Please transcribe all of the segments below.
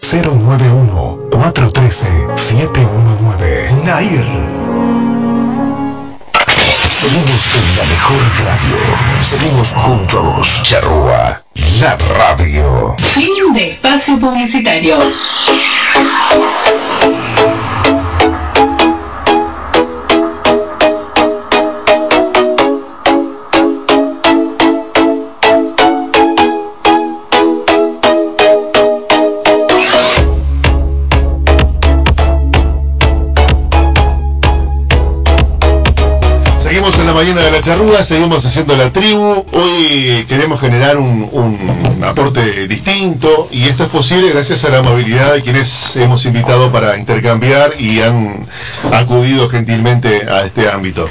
091-413-719. Nair. Seguimos en la mejor radio. Seguimos junto a vos. Charrúa, la radio. Fin de espacio publicitario. La charrúa, seguimos haciendo la tribu. Hoy queremos generar un, un aporte distinto y esto es posible gracias a la amabilidad de quienes hemos invitado para intercambiar y han acudido gentilmente a este ámbito.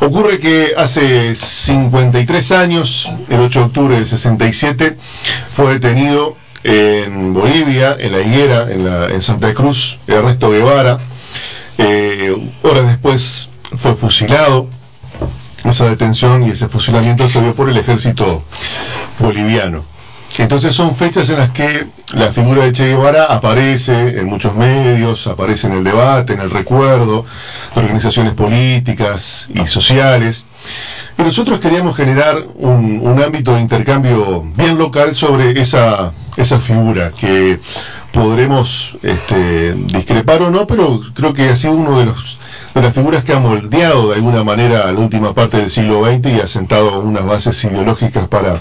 Ocurre que hace 53 años, el 8 de octubre del 67, fue detenido en Bolivia, en la higuera, en, la, en Santa Cruz, Ernesto Guevara. Eh, horas después fue fusilado. Esa detención y ese fusilamiento se dio por el ejército boliviano. Entonces son fechas en las que la figura de Che Guevara aparece en muchos medios, aparece en el debate, en el recuerdo de organizaciones políticas y sociales. Y nosotros queríamos generar un, ámbito de intercambio bien local sobre esa, esa figura que podremos este, discrepar o no, pero creo que ha sido uno de los de las figuras que ha moldeado de alguna manera la última parte del siglo XX y ha sentado unas bases ideológicas para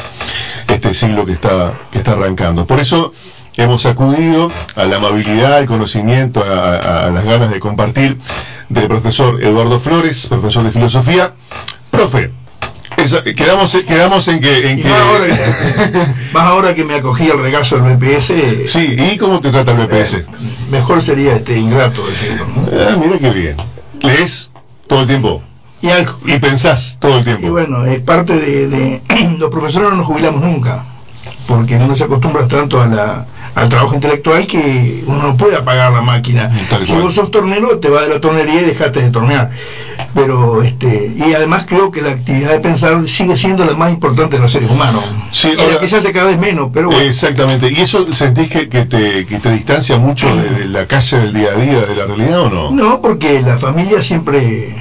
este siglo que está, que está arrancando. Por eso hemos acudido a la amabilidad, al conocimiento, a, a, a las ganas de compartir del profesor Eduardo Flores, profesor de filosofía. Profe, esa, quedamos, quedamos en que... En que... más, ahora, más ahora que me acogí al regazo del BPS. Sí, ¿y cómo te trata el BPS? eh, mejor sería este ingrato decirlo. ¿no? Ah, mira qué bien. ¿Lees todo el tiempo? Y, pensás todo el tiempo. y bueno, es parte de, de- Los profesores no nos jubilamos nunca, porque uno se acostumbra tanto a la, al trabajo intelectual que uno no puede apagar la máquina. Si vos sos tornero, te vas de la tornería y dejaste de tornear. Pero, este, y además creo que la actividad de pensar sigue siendo la más importante de los seres humanos. Sí, la ahora- que se hace cada vez menos, pero bueno. Exactamente. ¿Y eso sentís que, que te, que te distancia mucho de, de la calle del día a día, de la realidad o no? No, porque la familia siempre...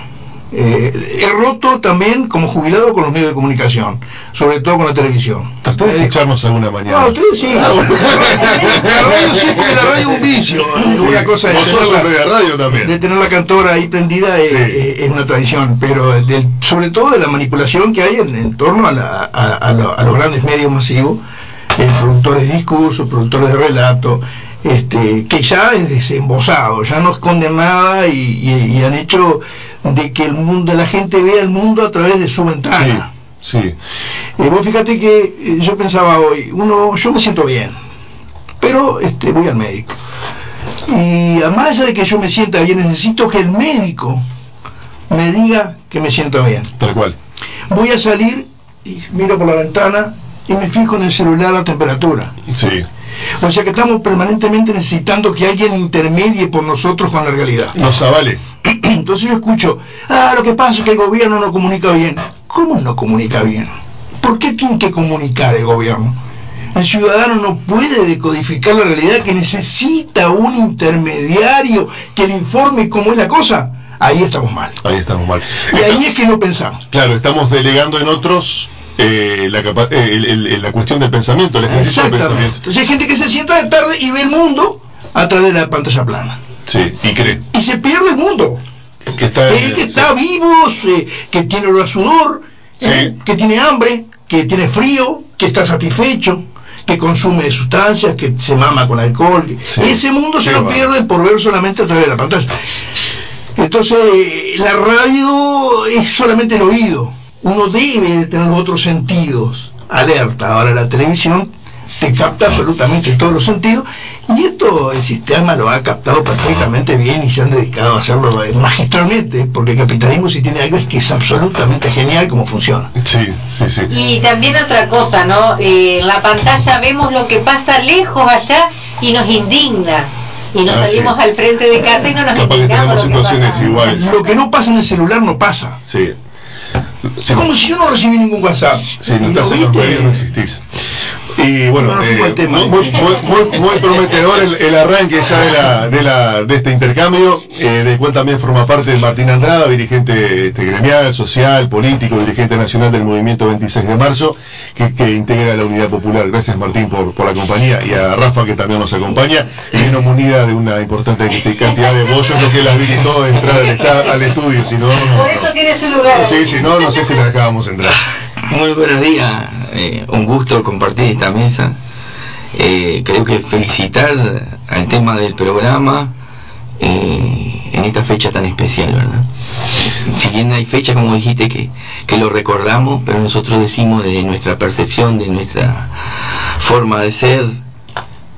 eh, he roto también como jubilado con los medios de comunicación, sobre todo con la televisión. Tratá de escucharnos alguna mañana. No, ustedes sí. Ah, bueno. la radio sí, porque la radio es un vicio. Sí, una cosa vos sos hombre de radio la, también. de tener la cantora ahí prendida es, Sí. es- una tradición, pero del- sobre todo de la manipulación que hay en, en torno a, la- a- a lo- a los grandes medios masivos, eh, productores de discursos, productores de relato, este, que ya es desembosado, ya no esconden nada y, y- y han hecho de que el mundo, la gente vea el mundo a través de su ventana. Sí, sí. Eh, vos fíjate que eh, yo pensaba hoy, uno, yo me siento bien, pero este, voy al médico. Y a más allá de que yo me sienta bien, necesito que el médico me diga que me siento bien. Tal cual. Voy a salir y miro por la ventana y me fijo en el celular la temperatura. Sí. O sea que estamos permanentemente necesitando que alguien intermedie por nosotros con la realidad. Nos avale. Entonces yo escucho, ah, lo que pasa es que el gobierno no comunica bien. ¿Cómo no comunica bien? ¿Por qué tiene que comunicar el gobierno? El ciudadano no puede decodificar la realidad que necesita un intermediario que le informe cómo es la cosa. Ahí estamos mal. Ahí estamos mal. Y ahí es que no pensamos. Claro, estamos delegando en otros eh, la, capa- eh, el- la cuestión del pensamiento, el ejercicio del Exactamente. pensamiento. Entonces hay gente que se sienta de tarde y ve el mundo a través de la pantalla plana. Sí, y cree. Y se pierde el mundo. Que está, Eh, que está vivo, eh, que tiene olor a sudor, eh, Sí. que tiene hambre, que tiene frío, que está satisfecho, que consume sustancias, que se mama con alcohol. Sí. Ese mundo se lo pierde por ver solamente a través de la pantalla. Entonces, eh, la radio es solamente el oído. Uno debe de tener otros sentidos. Alerta. Ahora la televisión te capta absolutamente todos los sentidos Y esto el sistema lo ha captado perfectamente bien y se han dedicado a hacerlo magistralmente, porque el capitalismo si tiene algo es que es absolutamente genial cómo funciona. Sí, sí, sí. Y también otra cosa, ¿no? Eh, en la pantalla vemos lo que pasa lejos allá y nos indigna. Y nos Ah, salimos sí. al frente de casa y no nos Capaz que indignamos tenemos lo que situaciones pasa. iguales. Lo que no pasa en el celular no pasa. Sí. Es como si yo no recibí ningún WhatsApp. Si no estás en los medios no existís. Y bueno, No, eh, muy, muy, muy- muy prometedor el, el arranque ya de, la, de, la, de este intercambio, eh, del cual también forma parte Martín Andrada, dirigente este, gremial, social, político, dirigente nacional del movimiento 26 de marzo, que, que integra la Unidad Popular. Gracias Martín por, por la compañía y a Rafa que también nos acompaña. Y vino munida de una importante cantidad de bollos, lo que la habilitó a entrar al, esta- al estudio, si no, no- Por eso tiene su lugar. Sí, si no, no sé si la dejábamos entrar. Muy buenos días, eh, un gusto compartir esta mesa. Eh, creo que felicitar al tema del programa eh, en esta fecha tan especial, ¿verdad? Si bien hay fechas, como dijiste, que, que lo recordamos, pero nosotros decimos de nuestra percepción, de nuestra forma de ser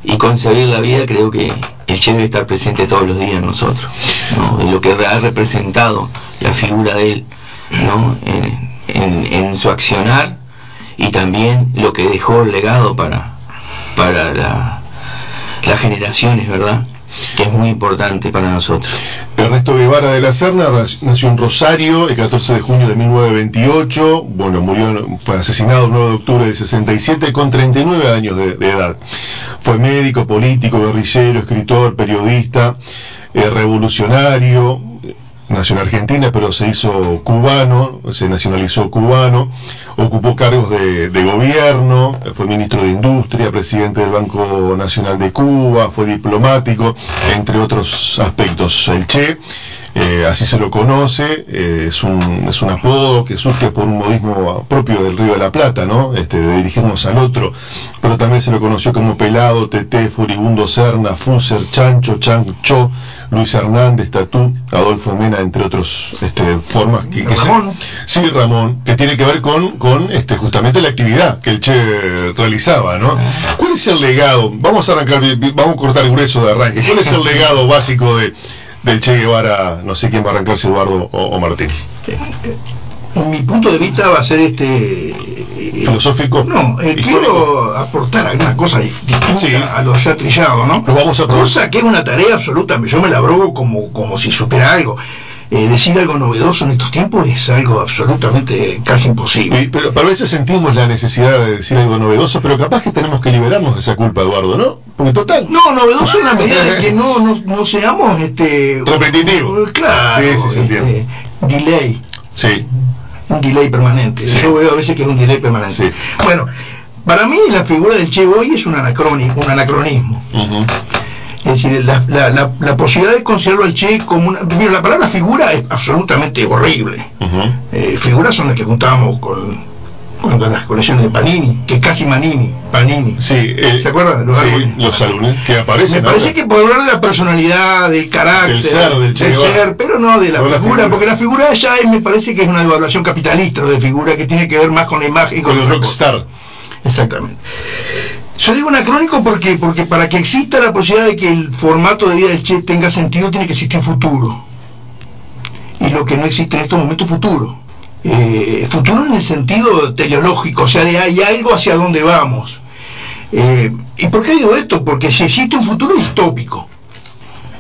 y concebir la vida, creo que el Che debe estar presente todos los días en nosotros, ¿no? Lo que ha representado la figura de él, ¿no? En- su accionar y también lo que dejó el legado para, para la- las generaciones, ¿verdad? Que es muy importante para nosotros. Ernesto Guevara de la Serna nació en Rosario el 14 de junio de 1928, bueno, murió, fue asesinado el 9 de octubre del 67 con 39 años de, de edad. Fue médico, político, guerrillero, escritor, periodista, eh, revolucionario, nació en Argentina, pero se hizo cubano, se nacionalizó cubano, ocupó cargos de, de gobierno, fue ministro de Industria, presidente del Banco Nacional de Cuba, fue diplomático, entre otros aspectos. El Che, eh, así se lo conoce, eh, es, un, es un apodo que surge por un modismo propio del Río de la Plata, ¿no? Este, de dirigirnos al otro, pero también se lo conoció como Pelado, Teté, Furibundo Serna, Fuser, Chancho, Chancho, Luis Hernández, Tatú, Adolfo Mena, entre otros este, formas que, que se- Ramón. sí, Ramón, que tiene que ver con, con este, justamente la actividad que el Che realizaba, ¿no? ¿Cuál es el legado? Vamos a arrancar, vamos a cortar el grueso de arranque. ¿Cuál es el legado básico de, del Che Guevara? No sé quién va a arrancarse, Eduardo o, o Martín. Mi punto de vista va a ser este. eh, ¿Filosófico? No, eh, quiero aportar alguna cosa di- distinta Sí. a lo ya trillado, ¿no? Lo vamos a probar. Cosa que es una tarea absoluta, yo me la abrogo como, como si supiera algo. Eh, decir algo novedoso en estos tiempos es algo absolutamente casi imposible. Y- pero, a veces sentimos la necesidad de decir algo novedoso, pero capaz que tenemos que liberarnos de esa culpa, Eduardo, ¿no? Porque total. No, novedoso en la medida de que no, no, no seamos este Repetitivo. Claro, Sí, sí, se este, delay, Sí. Un delay permanente. Sí. Yo veo a veces que es un delay permanente. Sí. Bueno, para mí la figura del Che hoy es un anacronismo, un anacronismo. Es decir, la, la, la, la posibilidad de considerarlo al Che como una... Primero, la palabra figura es absolutamente horrible. Eh, figuras son las que juntábamos con, con las colecciones de Panini, que es casi Manini, Panini. Sí, eh, ¿Se acuerdan? Los sí, los álbumes que aparecen. Me parece ahora. que por hablar de la personalidad, del carácter, Del ser, del Che Guevara. ser, pero no de la, No la figura, porque la figura ya es, me parece que es una evaluación capitalista de figura que tiene que ver más con la imagen. con el otra cosa. rockstar. Exactamente. Yo digo anacrónico porque, porque para que exista la posibilidad de que el formato de vida del Che tenga sentido, tiene que existir futuro. Y lo que no existe en estos momentos es futuro. Eh, futuro en el sentido teleológico, o sea, de hay algo hacia donde vamos. Eh, ¿Y por qué digo esto? Porque si existe un futuro distópico,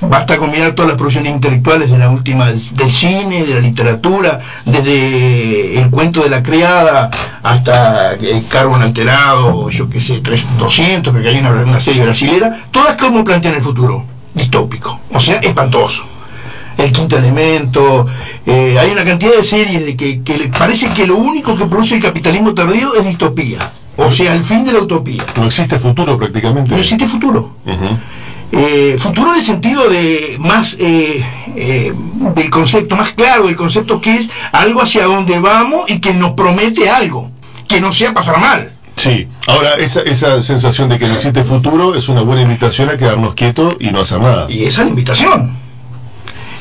basta con mirar todas las producciones intelectuales de la última del, cine, de la literatura, desde el cuento de la criada hasta el carbón alterado, yo qué sé, 3, 200, porque hay una, una serie brasilera, todas como plantean el futuro distópico, o sea, espantoso. El quinto elemento, eh, hay una cantidad de series de que, que le parece que lo único que produce el capitalismo tardío es distopía, o sea, el fin de la utopía. No existe futuro prácticamente. No existe futuro. Eh, futuro en el sentido de más eh, eh, del concepto, más claro del concepto que es algo hacia donde vamos y que nos promete algo, que no sea pasar mal. Sí, ahora esa, esa sensación de que no existe futuro es una buena invitación a quedarnos quietos y no hacer nada. Y esa es la invitación.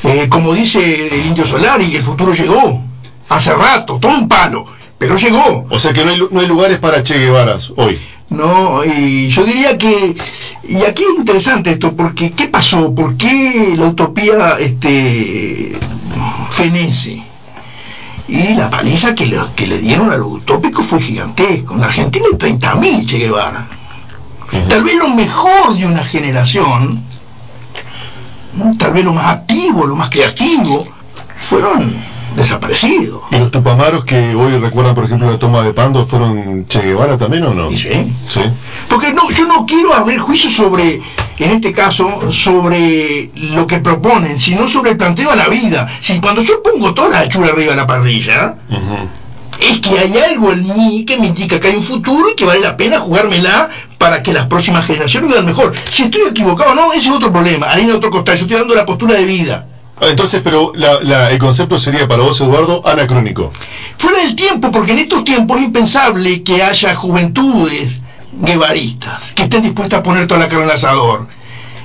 Eh, como dice el indio Solari, el futuro llegó, hace rato, todo un palo, pero llegó. O sea que no hay, lu- no hay lugares para Che Guevara hoy. No, y yo diría que Y aquí es interesante esto, porque ¿qué pasó? ¿Por qué la utopía este, fenece? Y la paliza que le, que le dieron a lo utópico fue gigantesco. En Argentina hay 30.000 Che Guevara. Tal vez lo mejor de una generación, ¿no? tal vez lo más activo, lo más creativo, fueron desaparecidos. ¿Y los tupamaros que hoy recuerdan, por ejemplo, la toma de Pando fueron Che Guevara también o no? Sí. Sí. Porque no, yo no quiero abrir juicio sobre, en este caso, sobre lo que proponen, sino sobre el planteo a la vida. Si cuando yo pongo toda la chula arriba de la parrilla. Es que hay algo en mí que me indica que hay un futuro y que vale la pena jugármela para que las próximas generaciones vivan mejor. Si estoy equivocado o no, ese es otro problema. Harina de otro costal. Yo estoy dando la postura de vida. Ah, Entonces, pero la- la- el concepto sería para vos, Eduardo, anacrónico. Fuera del tiempo, porque en estos tiempos es impensable que haya juventudes guevaristas que estén dispuestas a poner toda la carne al asador.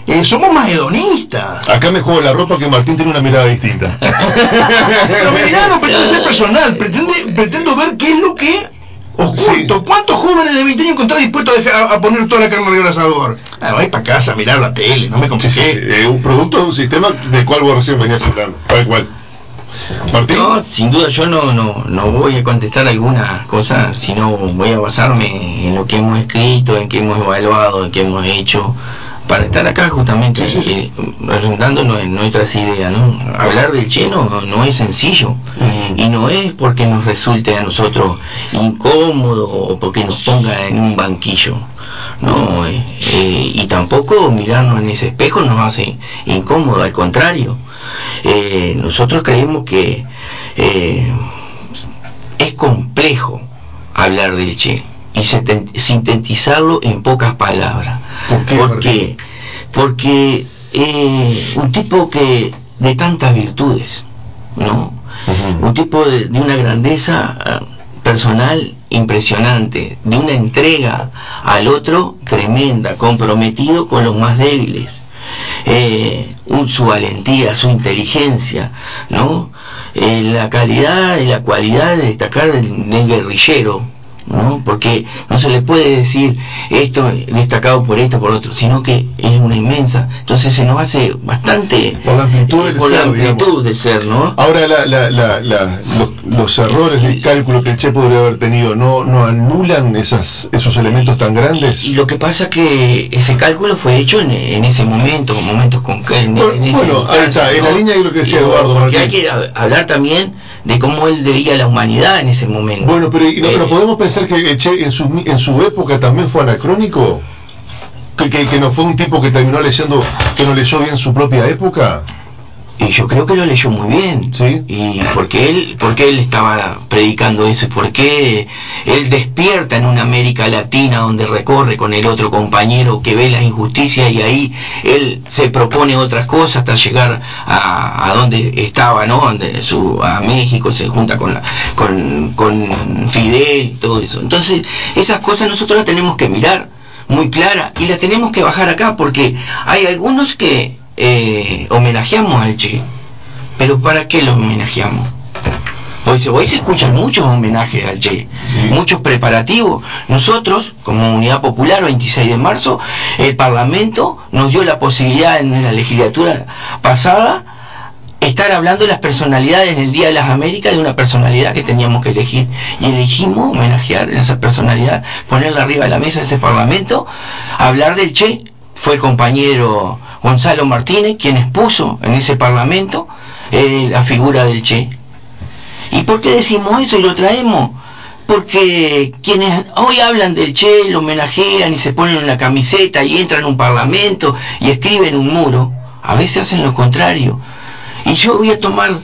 Eh, somos más hedonistas. Acá me juego la ropa que Martín tiene una mirada distinta. Pero mi mirada no pretende ser personal, pretende, pretendo ver qué es lo que oculto. ¿Cuántos jóvenes de 20 años están dispuestos a, dejar- a poner toda la carne arriba del asador? Ah, voy para casa a mirar la tele, no me Sí, sí, compliqué. eh, un producto de un sistema del cual vos recién venías hablando. Tal cual. Martín. No, sin duda yo no, no, no voy a contestar algunas cosas, sino voy a basarme en lo que hemos escrito, en que hemos evaluado, en que hemos hecho, para estar acá justamente Sí, sí, sí. eh, en nuestras ideas, ¿no? Hablar del cheno no, no es sencillo y no es porque nos resulte a nosotros incómodo o porque nos ponga en un banquillo. No, eh, eh, y tampoco mirarnos en ese espejo nos hace incómodo, al contrario. Eh, nosotros creemos que es complejo hablar del Che y sintetizarlo en pocas palabras. ¿Por qué, Porque, porque eh, un tipo que de tantas virtudes, ¿no? Un tipo de, de una grandeza eh, personal impresionante, de una entrega al otro tremenda, comprometido con los más débiles. Eh, un- su valentía, su inteligencia, ¿no? Eh, la calidad y la cualidad de destacar del, del guerrillero, ¿no? Porque no se le puede decir esto destacado por esto, por otro, sino que es una inmensa. Entonces se nos hace bastante Por la amplitud del por la ser, amplitud de ser, ¿no? Ahora, la- la- la- la- los, los errores de cálculo que el Che podría haber tenido no, no anulan esas, esos elementos tan grandes. Lo que pasa que ese cálculo fue hecho en, en ese momento, en momentos concretos. en- Bueno, bueno, ahí está, en la línea de lo que decía Eduardo Martín. hay que hab- hablar también de cómo él veía la humanidad en ese momento. Bueno, pero, y no, Eh, pero podemos pensar que el Che en su, en su época también fue anacrónico. Que, que, que no fue un tipo que terminó leyendo, que no leyó bien su propia época. Y yo creo que lo leyó muy bien. Sí. Y porque él, porque él estaba predicando eso, porque él despierta en una América Latina donde recorre con el otro compañero que ve las injusticias y ahí él se propone otras cosas hasta llegar a, a donde estaba, ¿no? Donde su, a México se junta con, la, con, con Fidel y todo eso. Entonces, esas cosas nosotros las tenemos que mirar muy clara y las tenemos que bajar acá porque hay algunos que eh, homenajeamos al Che, pero ¿para qué lo homenajeamos? Hoy se, hoy se escuchan muchos homenajes al Che, Sí. muchos preparativos. Nosotros, como Unidad Popular, 26 de marzo, el Parlamento nos dio la posibilidad en la legislatura pasada estar hablando de las personalidades en el Día de las Américas de una personalidad que teníamos que elegir y elegimos homenajear a esa personalidad, ponerla arriba de la mesa de ese Parlamento, hablar del Che, fue el compañero Gonzalo Martínez quien expuso en ese Parlamento eh, la figura del Che. ¿Y por qué decimos eso y lo traemos? Porque quienes hoy hablan del Che, lo homenajean y se ponen una camiseta y entran a un parlamento y escriben un muro, a veces hacen lo contrario. Y yo voy a tomar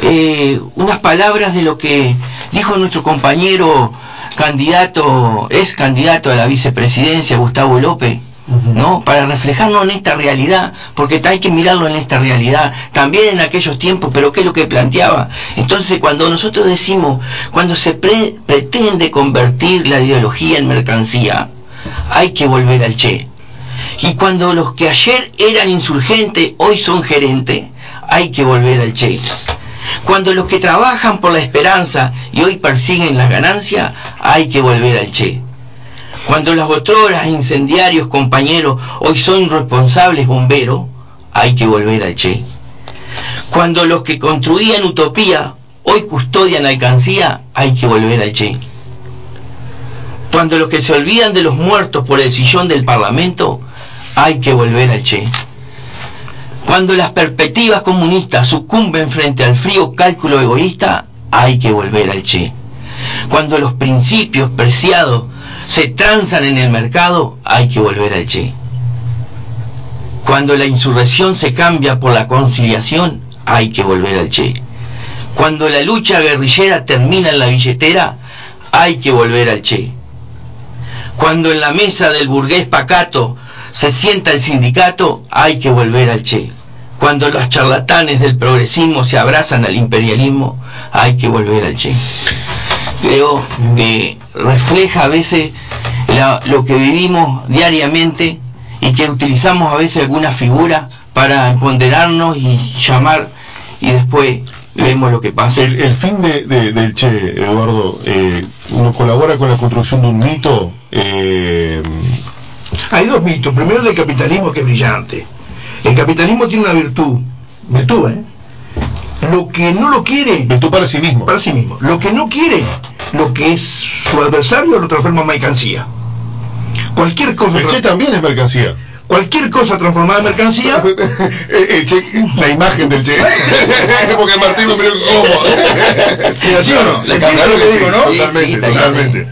eh, unas palabras de lo que dijo nuestro compañero candidato, es candidato a la vicepresidencia, Gustavo López, ¿no? Para reflejarnos en esta realidad, porque hay que mirarlo en esta realidad, también en aquellos tiempos, pero ¿qué es lo que planteaba? Entonces, cuando nosotros decimos, cuando se pre- pretende convertir la ideología en mercancía, hay que volver al Che. Y cuando los que ayer eran insurgentes hoy son gerentes, hay que volver al Che. Cuando los que trabajan por la esperanza y hoy persiguen las ganancias, hay que volver al Che. Cuando las otroras incendiarios compañeros hoy son responsables bomberos, hay que volver al Che. Cuando los que construían utopía hoy custodian alcancía, hay que volver al Che. Cuando los que se olvidan de los muertos por el sillón del Parlamento, hay que volver al Che. Cuando las perspectivas comunistas sucumben frente al frío cálculo egoísta, hay que volver al Che. Cuando los principios preciados se transan en el mercado, hay que volver al Che. Cuando la insurrección se cambia por la conciliación, hay que volver al Che. Cuando la lucha guerrillera termina en la billetera, hay que volver al Che. Cuando en la mesa del burgués pacato se sienta el sindicato, hay que volver al Che. Cuando los charlatanes del progresismo se abrazan al imperialismo, hay que volver al Che. Creo que refleja a veces la- lo que vivimos diariamente y que utilizamos a veces alguna figura para empoderarnos y llamar y después vemos lo que pasa. El, el fin de, de- del Che, Eduardo, eh, uno colabora con la construcción de un mito. eh, Hay dos mitos. Primero el del capitalismo que es brillante. El capitalismo tiene una virtud. Virtud, ¿eh? Lo que no lo quiere. virtud para sí mismo. Para sí mismo. Lo que no quiere, lo que es su adversario, lo transforma en mercancía. Cualquier cosa. El Che también es mercancía. Cualquier cosa transformada en mercancía. Eh, el Che, la imagen del Che. Porque Martín me miró como. ¿Sí, así o no? La ¿Entiendes claro lo que que digo, sí, no? Sí, Totalmente, sí, está bien, totalmente.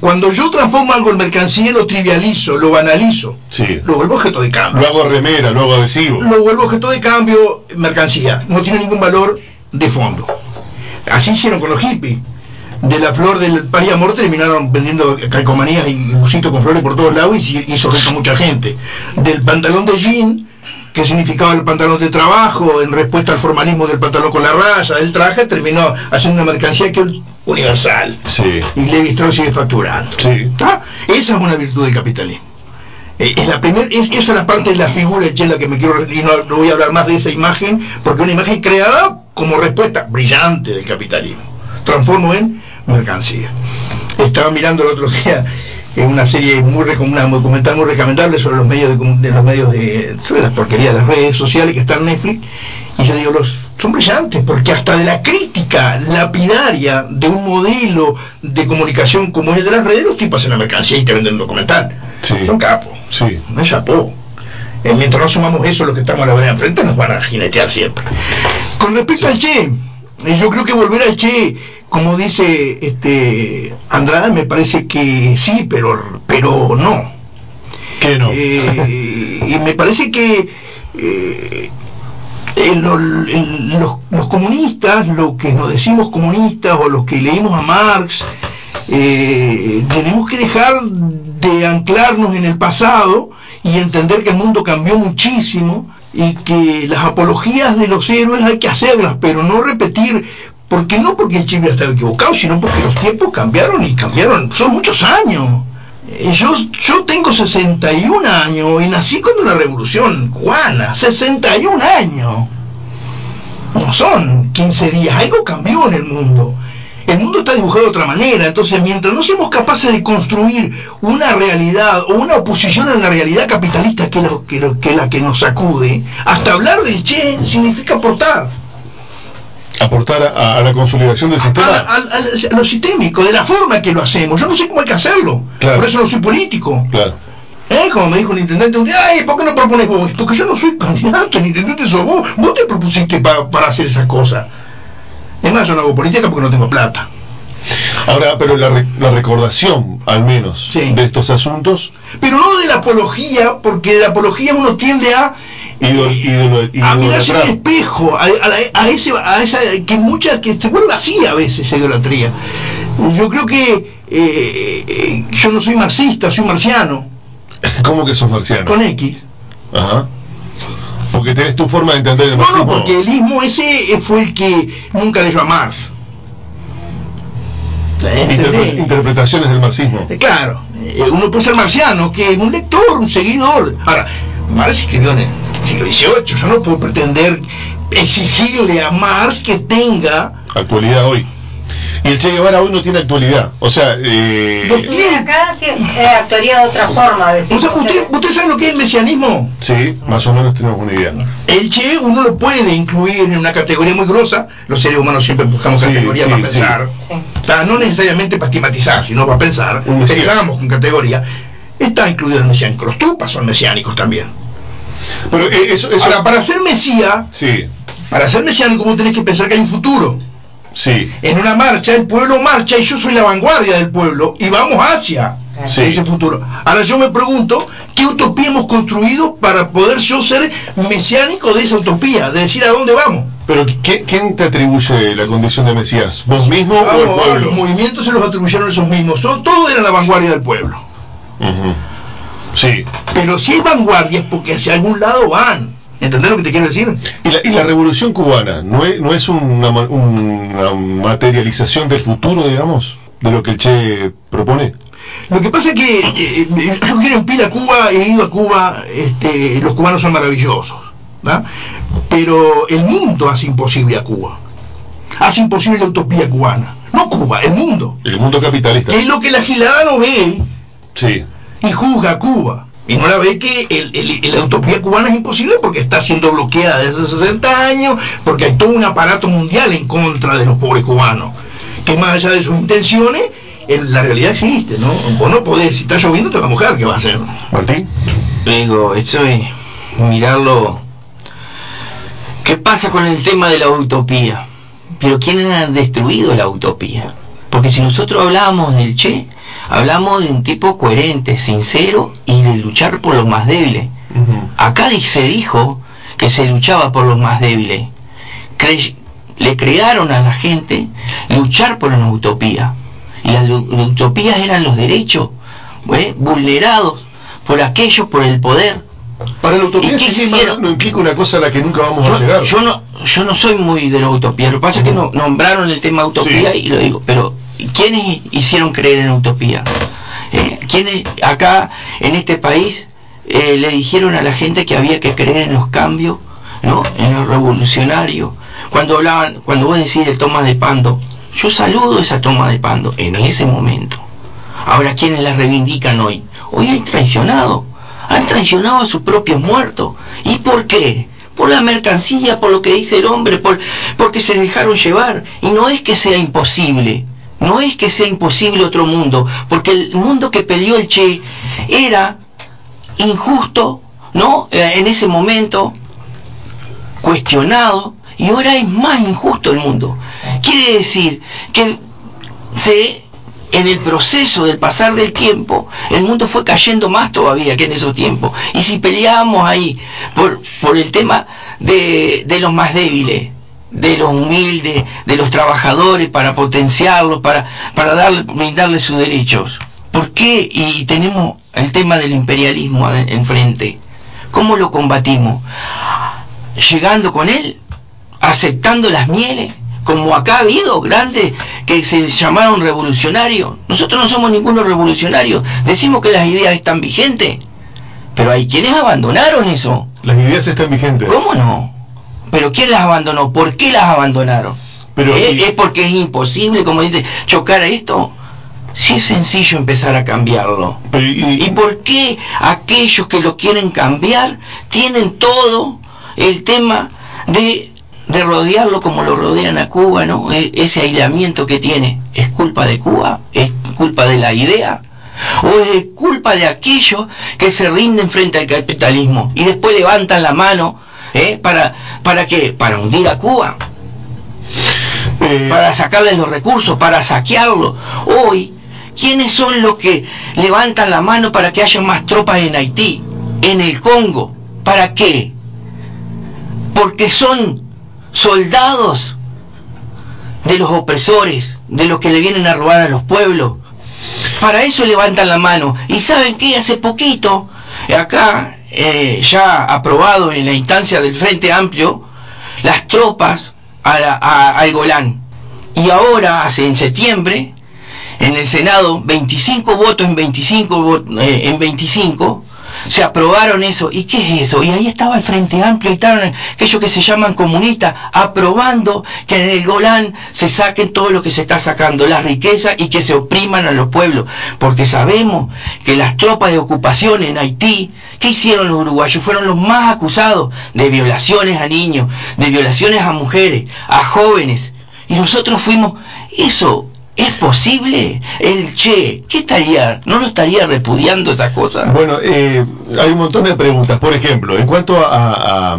Cuando yo transformo algo en mercancía, lo trivializo, lo banalizo. Sí. Lo vuelvo objeto de cambio. Lo hago remera, lo hago adhesivo. lo vuelvo objeto de cambio, mercancía. No tiene ningún valor de fondo. Así hicieron con los hippies. De la flor del par y amor terminaron vendiendo calcomanías y busitos con flores por todos lados y hizo reto mucha gente. Del pantalón de jean, que significaba el pantalón de trabajo, en respuesta al formalismo del pantalón con la raya, el traje, terminó haciendo una mercancía que es universal. Sí. Y Levi Strauss sigue facturando. Esa es una virtud del capitalismo. Eh, es la primer, es, esa es la parte de la figura de Che la que me quiero y no, no voy a hablar más de esa imagen porque una imagen creada como respuesta brillante del capitalismo transformo en mercancía estaba mirando el otro día en una serie muy recom- una documental muy recomendable sobre los medios de, de los medios de sobre las porquerías de las redes sociales que está en Netflix y yo digo los son brillantes porque hasta de la crítica lapidaria de un modelo de comunicación como es el de las redes los tipos hacen la mercancía y te venden un documental Sí. son capos Sí. no es chapó. Eh, mientras no sumamos eso, los que estamos a la vereda enfrente nos van a jinetear siempre. Con respecto al Che, eh, yo creo que volver al Che, como dice este Andrade, me parece que sí, pero, pero no. ¿Qué no? Eh, y me parece que eh, el- el- los, los comunistas, los que nos decimos comunistas o los que leímos a Marx, eh, tenemos que dejar de anclarnos en el pasado y entender que el mundo cambió muchísimo y que las apologías de los héroes hay que hacerlas, pero no repetir, porque no porque el Chile estaba equivocado, sino porque los tiempos cambiaron y cambiaron, son muchos años. Eh, Yo, yo tengo 61 años y nací cuando la revolución cubana, 61 años. No son 15 días, algo cambió en el mundo. El mundo está dibujado de otra manera, entonces mientras no seamos capaces de construir una realidad o una oposición a la realidad capitalista que, es lo- que, la que nos sacude, hasta hablar del Che significa aportar Aportar a, a la consolidación del sistema. a- a- a lo sistémico, de la forma que lo hacemos. Yo no sé cómo hay que hacerlo, Claro. por eso no soy político. Claro. ¿Eh? Como me dijo un intendente un día, ay, ¿por qué no propones vos? Porque yo no soy candidato, el intendente sos vos, vos te propusiste pa- para hacer esas cosas. Es más, yo no hago política porque no tengo plata. Ahora, pero la, re- la recordación, al menos, Sí. de estos asuntos, Pero no de la apología, porque de la apología uno tiende a idol, ídolo- a mirarse en el idolatrar. espejo, a, a a ese, a esa, que mucha, que se vuelve así a veces esa idolatría. Yo creo que eh, eh, yo no soy marxista, soy marciano, ¿Cómo que sos marciano? con X. Ajá. Porque tenés tu forma de entender el No, marxismo. no, porque el ismo ese fue el que nunca leyó a Marx. Interpretaciones del marxismo. Eh, Claro, uno puede ser marciano, que es un lector, un seguidor. Ahora, Marx escribió en el siglo XVIII, yo no puedo pretender exigirle a Marx que tenga Actualidad hoy. Y el Che Guevara hoy no tiene actualidad. O sea, eh, acá sí, eh, actuaría de otra forma. ¿Usted, usted, ¿Usted sabe lo que es el mesianismo? sí, más o menos tenemos una idea. El Che uno lo puede incluir en una categoría muy grosa. Los seres humanos siempre buscamos Sí, categorías sí, para pensar. No necesariamente para estigmatizar, sino para pensar. Un. Pensamos con categoría. Está incluido el mesiánico. Los tupas son mesiánicos también. Pero eh, eso, eso Ahora, para ser mesía, sí, para ser mesiánico vos tenés que pensar que hay un futuro. sí, En una marcha, el pueblo marcha y yo soy la vanguardia del pueblo y vamos hacia Sí. ese futuro. Ahora yo me pregunto, ¿qué utopía hemos construido para poder yo ser mesiánico de esa utopía? De decir a dónde vamos. pero ¿qui- ¿quién te atribuye la condición de Mesías? ¿Vos mismo Ah, o el pueblo? los movimientos se los atribuyeron esos mismos. Todo era la vanguardia del pueblo. Ujú. Sí. Pero si hay vanguardias, porque hacia algún lado van. ¿Entendés lo que te quiero decir? ¿Y la, y la revolución cubana no es, no es una, ma- una materialización del futuro, digamos, de lo que el Che propone? Lo que pasa es que eh, eh, yo quiero ir a Cuba, he ido a Cuba, este, los cubanos son maravillosos, ¿verdad? pero el mundo hace imposible a Cuba, hace imposible la utopía cubana, no Cuba, el mundo. El mundo capitalista. Es lo que la gilada no ve Sí. y juzga a Cuba. Y no la ve que el- el- la utopía cubana es imposible porque está siendo bloqueada desde hace 60 años, porque hay todo un aparato mundial en contra de los pobres cubanos, que más allá de sus intenciones, en la realidad existe, ¿no? Vos no podés, si está lloviendo te va a mojar, ¿qué va a hacer? Martín. Digo, eso es mirarlo. ¿Qué pasa con el tema de la utopía? Pero ¿quién ha destruido la utopía? Porque si nosotros hablamos del Che, hablamos de un tipo coherente, sincero y de luchar por los más débiles. Acá se dijo que se luchaba por los más débiles. Cre- le crearon a la gente luchar por una utopía. Y las utopías eran los derechos ¿eh? vulnerados por aquellos, por el poder. Para la utopía ¿Y qué sí, hicieron? no implica una cosa a la que nunca vamos a llegar. yo no, yo no soy muy de la utopía. Lo que pasa es que no, nombraron el tema utopía Sí. y lo digo. Pero ¿quiénes hicieron creer en utopía? Eh, ¿Quiénes acá en este país eh, le dijeron a la gente que había que creer en los cambios, ¿no? En los revolucionarios. Cuando hablaban, cuando vos decís el toma de Pando, yo saludo esa toma de Pando en ese momento. Ahora, ¿quiénes la reivindican hoy? Hoy han traicionado. Han traicionado a sus propios muertos. ¿Y por qué? Por la mercancía, por lo que dice el hombre, por, porque se dejaron llevar. Y no es que sea imposible. No es que sea imposible otro mundo. Porque el mundo que peleó el Che era injusto, ¿no? Eh, en ese momento, cuestionado. Y ahora es más injusto el mundo. Quiere decir que se en el proceso del pasar del tiempo, el mundo fue cayendo más todavía que en esos tiempos. Y si peleábamos ahí por, por el tema de, de los más débiles, de los humildes, de los trabajadores, para potenciarlos, para, para darle, brindarles sus derechos. ¿Por qué? Y tenemos el tema del imperialismo enfrente. ¿Cómo lo combatimos? Llegando con él, aceptando las mieles, como acá ha habido grandes que se llamaron revolucionarios. Nosotros no somos ninguno revolucionarios. Decimos que las ideas están vigentes, pero hay quienes abandonaron eso. Las ideas están vigentes. ¿Cómo no? ¿Pero quién las abandonó? ¿Por qué las abandonaron? Pero, ¿Eh? y- ¿Es porque es imposible, como dice, chocar a esto? Sí es sencillo empezar a cambiarlo. Pero, y- ¿Y por qué aquellos que lo quieren cambiar tienen todo el tema de, de rodearlo como lo rodean a Cuba, ¿no? E- ese aislamiento que tiene, ¿es culpa de Cuba? ¿Es culpa de la idea? ¿O es culpa de aquellos que se rinden frente al capitalismo y después levantan la mano ¿eh? para, ¿para qué? Para hundir a Cuba eh, para sacarles los recursos, para saquearlo. Hoy, ¿quiénes son los que levantan la mano para que haya más tropas en Haití, en el Congo? ¿Para qué? Porque son soldados de los opresores, de los que le vienen a robar a los pueblos. Para eso levantan la mano. Y saben que hace poquito, acá, eh, ya aprobado en la instancia del Frente Amplio, las tropas a la- a- al Golán. Y ahora, hace en septiembre, en el Senado, 25 votos en 25, vo- eh, en 25, se aprobaron eso. ¿Y qué es eso? Y ahí estaba el Frente Amplio y estaban aquellos que se llaman comunistas aprobando que en el Golán se saquen todo lo que se está sacando, la riqueza y que se opriman a los pueblos. Porque sabemos que las tropas de ocupación en Haití, ¿qué hicieron los uruguayos? Fueron los más acusados de violaciones a niños, de violaciones a mujeres, a jóvenes. Y nosotros fuimos, eso ¿Es posible? El Che, ¿qué estaría? ¿No lo estaría repudiando esa cosa? Bueno, eh, hay un montón de preguntas. Por ejemplo, en cuanto a,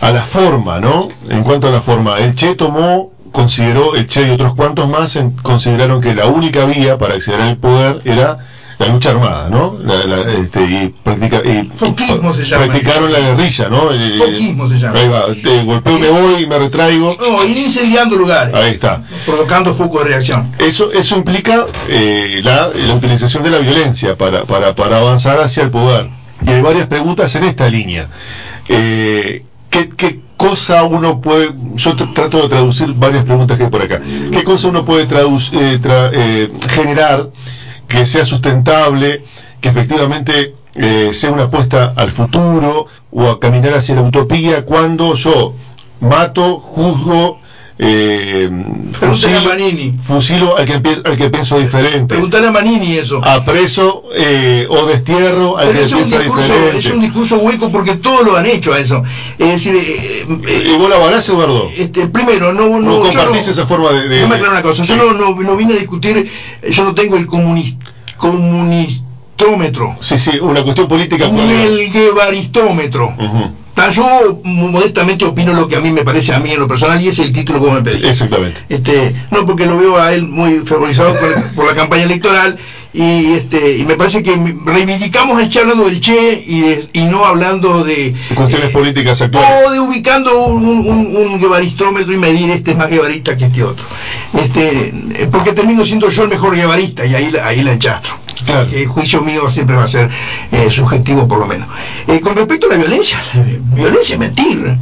a, la forma, ¿no? En cuanto a la forma, el Che tomó, consideró, el Che y otros cuantos más consideraron que la única vía para acceder al poder era la lucha armada, ¿no? La, la, este, y, practica, y Foquismo se llama. practicaron la guerrilla, ¿no? Eh, Foquismo se llama. Ahí va, te golpeo, me voy y me retraigo. No, ir incendiando lugares. Ahí está. Provocando foco de reacción. Eso, eso implica eh, la, la, utilización de la violencia para, para, para avanzar hacia el poder. Y hay varias preguntas en esta línea. Eh, ¿qué, ¿Qué cosa uno puede, yo trato de traducir varias preguntas que hay por acá, ¿qué cosa uno puede traducir, eh, tra eh, generar que sea sustentable, que efectivamente eh, sea una apuesta al futuro o a caminar hacia la utopía cuando yo mato, juzgo, eh, fusilo, a Manini. fusilo al que, al que pienso diferente. Preguntale a Manini eso. Apreso eh, o destierro al Pero que piensa discurso, diferente. Es un discurso hueco porque todos lo han hecho a eso. Es decir, eh, ¿Y vos la avalás, Eduardo? Este, primero, no, no, ¿No compartís no- esa forma de...? de- no me aclaro una cosa, yo no, no, no vine a discutir, yo no tengo el comunis, comunistómetro, Sí, sí, una cuestión política. ni el guevaristómetro. Ujú, Ta, Yo modestamente opino lo que a mí me parece a mí en lo personal y ese es el título que me pedí. Exactamente. Este, no porque lo veo a él muy favorizado por, por la campaña electoral y este y me parece que reivindicamos el Che hablando del Che y, de- y no hablando de Cuestiones eh, políticas actuales. o de ubicando un, un, un guevaristómetro y medir este es más guevarista que este otro este eh, porque termino siendo yo el mejor guevarista y ahí ahí la enchastro Claro. el juicio mío siempre va a ser eh, subjetivo por lo menos Eh, con respecto a la violencia violencia es mentir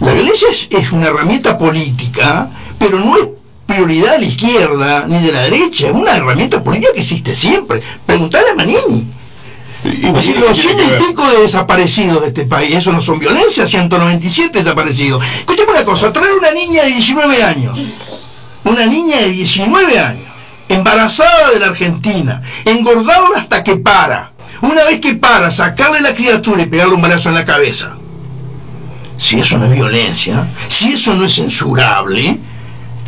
la violencia es, es una herramienta política pero no es prioridad de la izquierda ni de la derecha es una herramienta política que existe siempre preguntale a Manini los cien y pico de desaparecidos de este país, eso no son violencia, 197 desaparecidos. Escúchame una cosa, traer una niña de 19 años, una niña de 19 años, embarazada de la Argentina, engordada hasta que para, una vez que para, sacarle la criatura y pegarle un balazo en la cabeza. Si eso no es violencia, si eso no es censurable,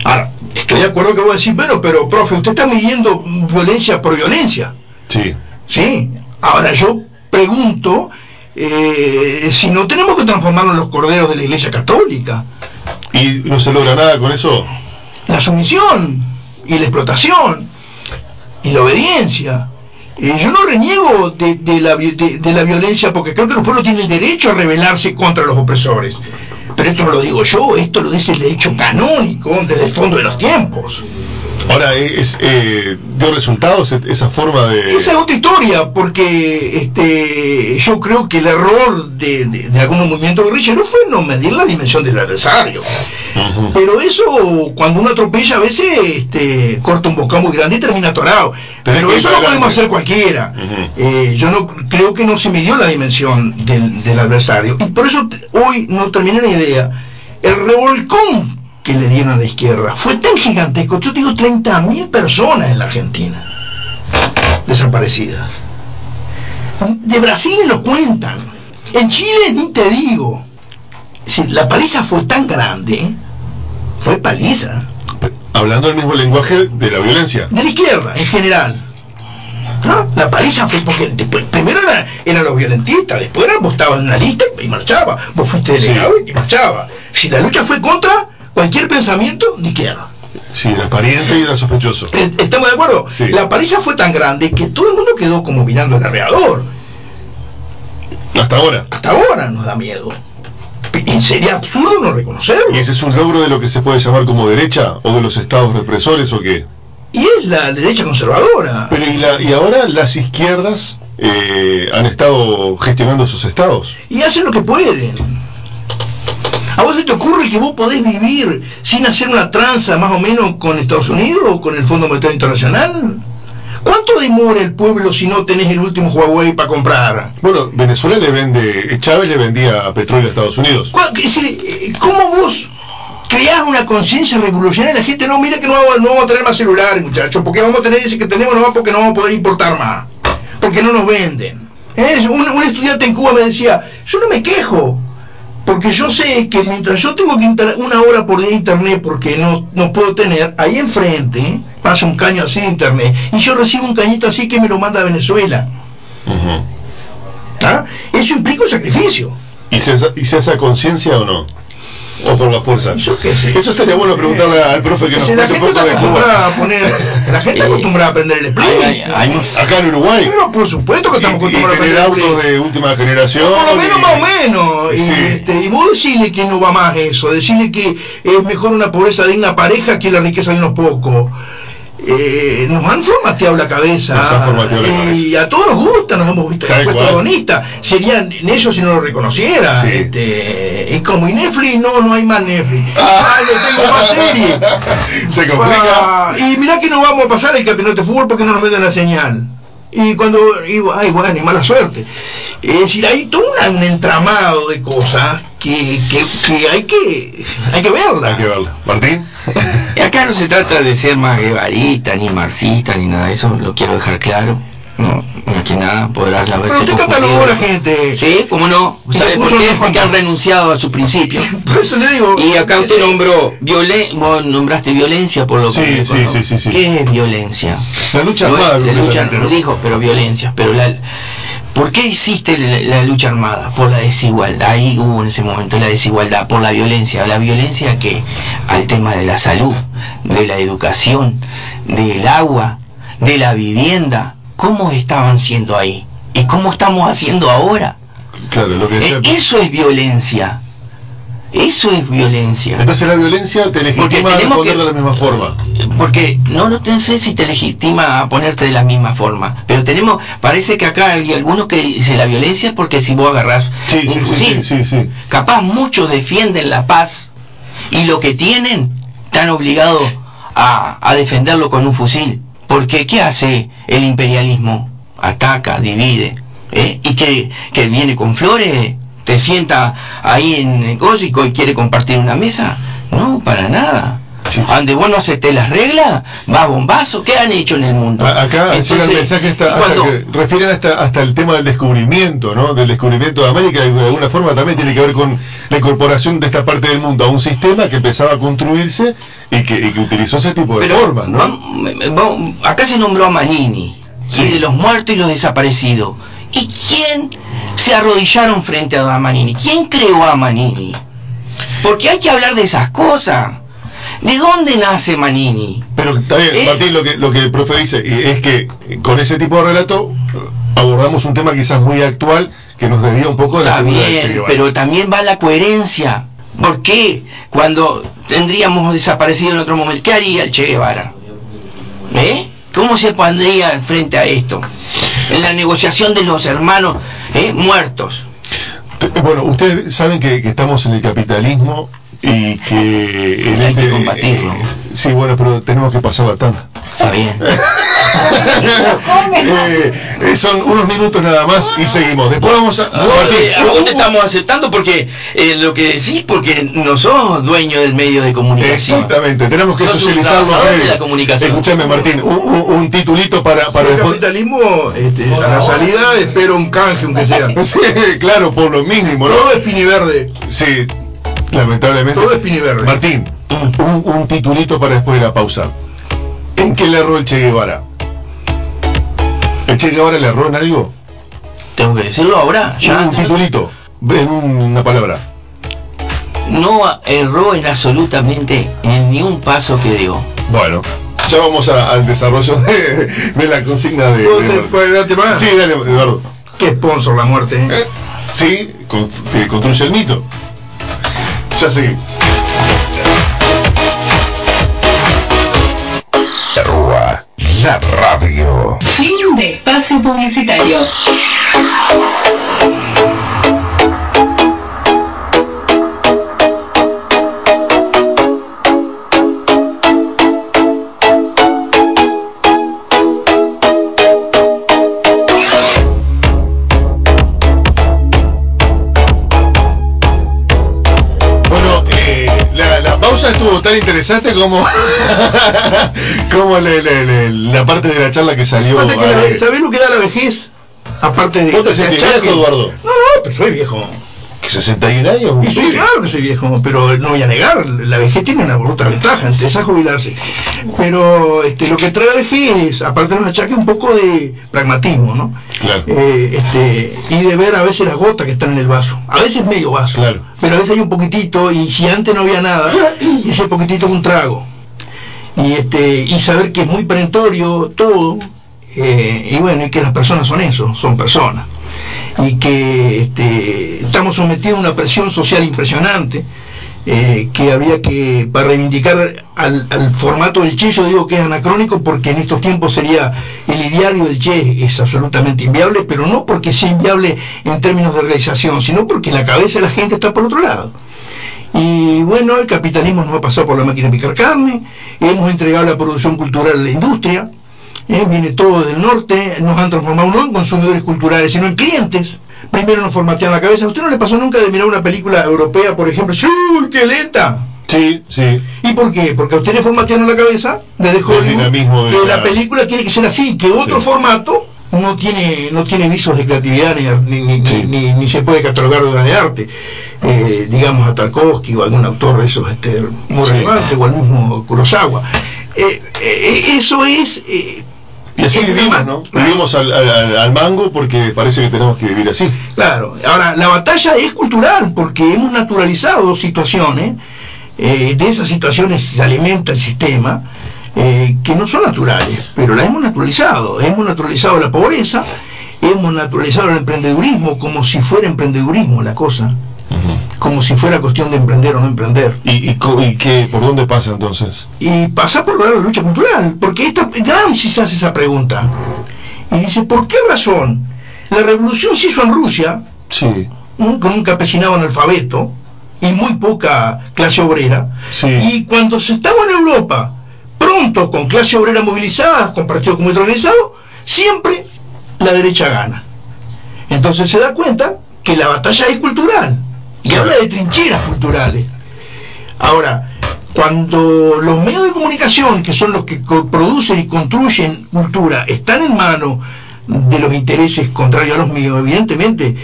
ahora, estoy de acuerdo que voy a decir, bueno, pero profe, usted está midiendo violencia por violencia. Sí. Sí, ahora yo pregunto eh, si no tenemos que transformarnos en los corderos de la Iglesia Católica. ¿Y no se logra nada con eso? La sumisión y la explotación y la obediencia. Eh, yo no reniego de, de la, de la violencia porque creo que los pueblos tienen el derecho a rebelarse contra los opresores. Pero esto no lo digo yo, esto lo dice el derecho canónico desde el fondo de los tiempos. Ahora, es, eh, ¿dio resultados e- esa forma de...? Esa es otra historia, porque este, yo creo que el error de, de, de algunos movimientos guerrilleros fue no medir la dimensión del adversario. Pero eso, cuando uno atropella, a veces este, corta un bocado muy grande y termina atorado. Tenés Pero eso lo podemos adelante. hacer cualquiera. Eh, yo no creo que no se midió la dimensión del, del adversario. Y por eso hoy no terminé la idea. El revolcón que le dieron a la izquierda fue tan gigantesco. Yo digo 30.000 personas en la Argentina desaparecidas. De Brasil lo cuentan. En Chile ni te digo. Es decir, la paliza fue tan grande, fue paliza, Hablando el mismo lenguaje de la violencia. de la izquierda en general. ¿No? La paliza fue porque después, primero era- eran los violentistas, después era, vos estabas en una lista y marchaba, vos fuiste Sí. delegado y marchaba. Si la lucha fue contra cualquier pensamiento de izquierda. Sí, era pariente y era sospechoso. Eh, ¿Estamos de acuerdo? Sí. La paliza fue tan grande que todo el mundo quedó como mirando el alrededor. Hasta ahora. Hasta ahora nos da miedo. Y sería absurdo no reconocerlo. ¿Y ese es un logro de lo que se puede llamar como derecha o de los estados represores o qué? Y es la derecha conservadora. Pero y, la, y ahora las izquierdas eh, han estado gestionando sus estados. y hacen lo que pueden. ¿A vos se te ocurre que vos podés vivir sin hacer una tranza más o menos con Estados Unidos o con el Fondo Monetario Internacional? ¿Cuánto demora el pueblo si no tenés el último Huawei para comprar? Bueno, Venezuela le vende, Chávez le vendía petróleo a Estados Unidos. ¿Cuál- Es decir, eh, ¿cómo vos creás una conciencia revolucionaria? La gente no, mira que no vamos, no vamos a tener más celulares, muchachos, porque vamos a tener ese que tenemos nomás porque no vamos a poder importar más, porque no nos venden. ¿Eh? Un, un estudiante en Cuba me decía, yo no me quejo, porque yo sé que mientras yo tengo que instalar una hora por día de internet porque no, no puedo tener, ahí enfrente pasa un caño así de internet y yo recibo un cañito así que me lo manda a Venezuela. ¿Ah? Eso implica un sacrificio. ¿Y se, ¿Y se hace conciencia o no? ¿O por la fuerza? Yo qué sé. Eso estaría bueno preguntarle al profe que nos Si la gente está acostumbrada a poner, la gente está acostumbrada a aprender el split. Acá en Uruguay. Pero por supuesto que estamos acostumbrados a aprender el autos de última generación. Por lo menos y- más o menos. Y, Sí. este, y vos decirle que no va más eso, decirle que es mejor una pobreza de una pareja que la riqueza de unos pocos. Eh, nos han formateado la cabeza Nos han formateado la cabeza. y a todos nos gusta, nos hemos visto Tal puesto cual. agonistas. Serían ellos si no lo reconociera. Sí. Este, y como y Netflix, no, no hay más Netflix. Ah, le tengo más serie. Se complica. Ah, y mirá que no vamos a pasar el campeonato de fútbol porque no nos meten la señal. Y cuando, y, ay, bueno, y mala suerte. Es decir, hay todo un entramado de cosas que, que, que hay que hay que verla. Hay que verla. Martín. Y acá no se trata de ser más guevarista, ni marxista, ni nada de eso, lo quiero dejar claro. No, más que nada podrás haberse Pero usted catalogó a la gente. Sí, cómo no. ¿Sabe por qué? Porque han renunciado a su principio. Por eso le digo. Y acá usted sí. nombró violen vos nombraste violencia por lo que Sí, sí, sí, sí, sí. ¿Qué es violencia? La lucha armada. la lucha ¿no? dijo, pero violencia, pero la ¿Por qué existe la, la lucha armada? Por la desigualdad, ahí hubo en ese momento la desigualdad, por la violencia, la violencia que al tema de la salud, de la educación, del agua, de la vivienda, ¿cómo estaban siendo ahí? ¿Y cómo estamos haciendo ahora? Claro, lo que. Eh, Eso es violencia. Eso es violencia. Entonces la violencia te legitima a responder de la misma forma. Porque no, no te sé si te legitima a ponerte de la misma forma. Pero tenemos, parece que acá hay algunos que dicen la violencia es porque si vos agarrás Sí, un sí, sí, fusil, sí. capaz muchos defienden la paz y lo que tienen están obligados a, a defenderlo con un fusil. Porque ¿qué hace el imperialismo? Ataca, divide. ¿eh? Y que, que viene con flores, te sienta ahí en el coso y quiere compartir una mesa. No, para nada. Sí. Ande vos no aceptés las reglas, va bombazo, ¿qué han hecho en el mundo? Acá llega el mensaje hasta, hasta que refieren hasta, hasta el tema del descubrimiento, ¿no? Del descubrimiento de América, de alguna forma también tiene que ver con la incorporación de esta parte del mundo a un sistema que empezaba a construirse y que, y que utilizó ese tipo de formas, ¿no? acá se nombró a Manini, Sí. y de los muertos y los desaparecidos. ¿Y quién se arrodillaron frente a Manini? ¿Quién creó a Manini? Porque hay que hablar de esas cosas. ¿De dónde nace Manini? Pero está bien, Eh. Martín, lo que, lo que el profe dice es que con ese tipo de relato eh, abordamos un tema quizás muy actual que nos desvía un poco de la Está figura de Che bien, Guevara. pero también va la coherencia. ¿Por qué? Cuando tendríamos desaparecido en otro momento, ¿qué haría el Che Guevara? ¿Eh? ¿Cómo se pondría frente a esto? En la negociación de los hermanos ¿eh? muertos. Bueno, ustedes saben que estamos en el capitalismo y que en Hay que este- combatirlo. eh, sí, bueno, pero tenemos que pasar la tanda. Está bien. Eh, eh, son unos minutos nada más y seguimos. Después vamos a, Martín, eh, ¿A dónde estamos aceptando? Porque eh, lo que decís, porque no sos dueño del medio de comunicación. Exactamente, tenemos que Sos un socializar los trabajador de medios. la comunicación. Escúchame, Martín, un, un- un titulito para, para el capitalismo, este, a la salida espero un canje, aunque sea. Sí, claro, por lo mínimo, ¿no? Todo es piniverde. Sí, lamentablemente. Todo es piniverde. Martín, un, un titulito para después de la pausa. ¿En qué le erró el Che Guevara? ¿El Che Guevara le erró en algo? Tengo que decirlo ahora. Ya. un titulito, en un- una palabra. No erró en absolutamente en ni un paso que dio. Bueno, ya vamos a- al desarrollo de, de la consigna de... ¿Puedo de- te-? Sí, dale, Eduardo. Qué sponsor la muerte. ¿eh? Eh, Sí, con- que construye el mito. Ya seguimos. La radio. Fin de espacio publicitario. Interesante como, como le- le- le- la parte de la charla que salió. ¿Sabés lo que da la vejez? Aparte de. ¿Vos te sentís viejo, Eduardo? No, no, pero soy viejo. Que 61 años. Y sí, claro que soy viejo, pero no voy a negar, la vejez tiene una bruta ventaja, entre esa jubilarse. Pero este, lo que trae la vejez es, aparte de los achaques, un poco de pragmatismo, ¿no? Claro. Eh, este, y de ver a veces las gotas que están en el vaso. A veces medio vaso, Claro. pero a veces hay un poquitito, y si antes no había nada, ese poquitito es un trago. Y, este, y saber que es muy perentorio todo, eh, y bueno, y que las personas son eso, son personas y que este, estamos sometidos a una presión social impresionante eh, que habría que para reivindicar al, al formato del Che yo digo que es anacrónico porque en estos tiempos sería el ideario del Che es absolutamente inviable pero no porque sea inviable en términos de realización sino porque la cabeza de la gente está por otro lado. Y bueno, el capitalismo nos ha pasado por la máquina de picar carne, hemos entregado la producción cultural a la industria, ¿eh? viene todo del norte, nos han transformado no en consumidores culturales, sino en clientes. Primero nos formatean la cabeza. ¿A usted no le pasó nunca de mirar una película europea, por ejemplo? ¡Uy, qué lenta! Sí, sí. ¿Y por qué? Porque a usted le formatearon la cabeza desde Hollywood de que la- la película tiene que ser así, que otro Sí. formato no tiene no tiene visos de creatividad ni, ni, ni- Sí. ni- ni se puede catalogar de obra de arte. Eh, digamos a Tarkovsky o algún autor de esos este, muy Sí. relevante o al mismo Kurosawa. Eh, eh, eso es... Y así vivimos, ¿no? Vivimos al, al- al- al mango porque parece que tenemos que vivir así. Claro, ahora la batalla es cultural porque hemos naturalizado dos situaciones, eh, de esas situaciones se alimenta el sistema, eh, que no son naturales, pero las hemos naturalizado, hemos naturalizado la pobreza, hemos naturalizado el emprendedurismo como si fuera emprendedurismo la cosa, como si fuera cuestión de emprender o no emprender. ¿Y, y, co- y qué, por dónde pasa entonces? Y pasa por la lucha cultural, porque esta, Gramsci se hace esa pregunta, y dice, ¿por qué razón la revolución se hizo en Rusia? Sí. con un campesinado analfabeto y muy poca clase obrera. Sí. Y cuando se estaba en Europa, pronto con clase obrera movilizada, con partidos como organizado, siempre la derecha gana. Entonces se da cuenta que la batalla es cultural y habla de trincheras culturales. Ahora, cuando los medios de comunicación, que son los que producen y construyen cultura, están en manos de los intereses contrarios a los míos, evidentemente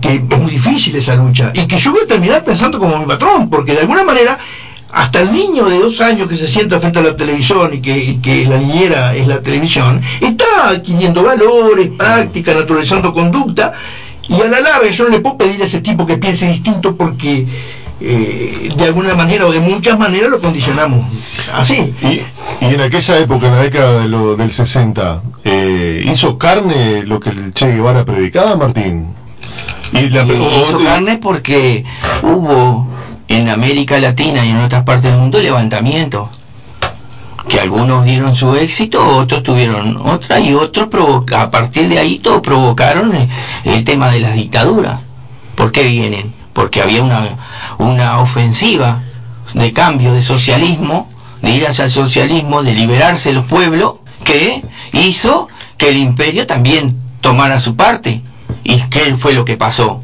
que es muy difícil esa lucha y que yo voy a terminar pensando como mi patrón, porque de alguna manera hasta el niño de dos años que se sienta frente a la televisión y que la niñera es la televisión, está adquiriendo valores, prácticas, naturalizando conducta, y a la larga yo no le puedo pedir a ese tipo que piense distinto porque eh, de alguna manera o de muchas maneras lo condicionamos así. Y, y en aquella época, en la década de lo- del 60, eh, ¿hizo carne lo que el Che Guevara predicaba, Martín? Y la, hizo carne porque hubo en América Latina y en otras partes del mundo levantamientos que algunos dieron su éxito, otros tuvieron otra y otros a partir de ahí todos provocaron el, el tema de las dictaduras. ¿Por qué vienen? Porque había una, una ofensiva de cambio de socialismo, de ir hacia el socialismo, de liberarse los pueblos, que hizo que el imperio también tomara su parte. ¿Y qué fue lo que pasó?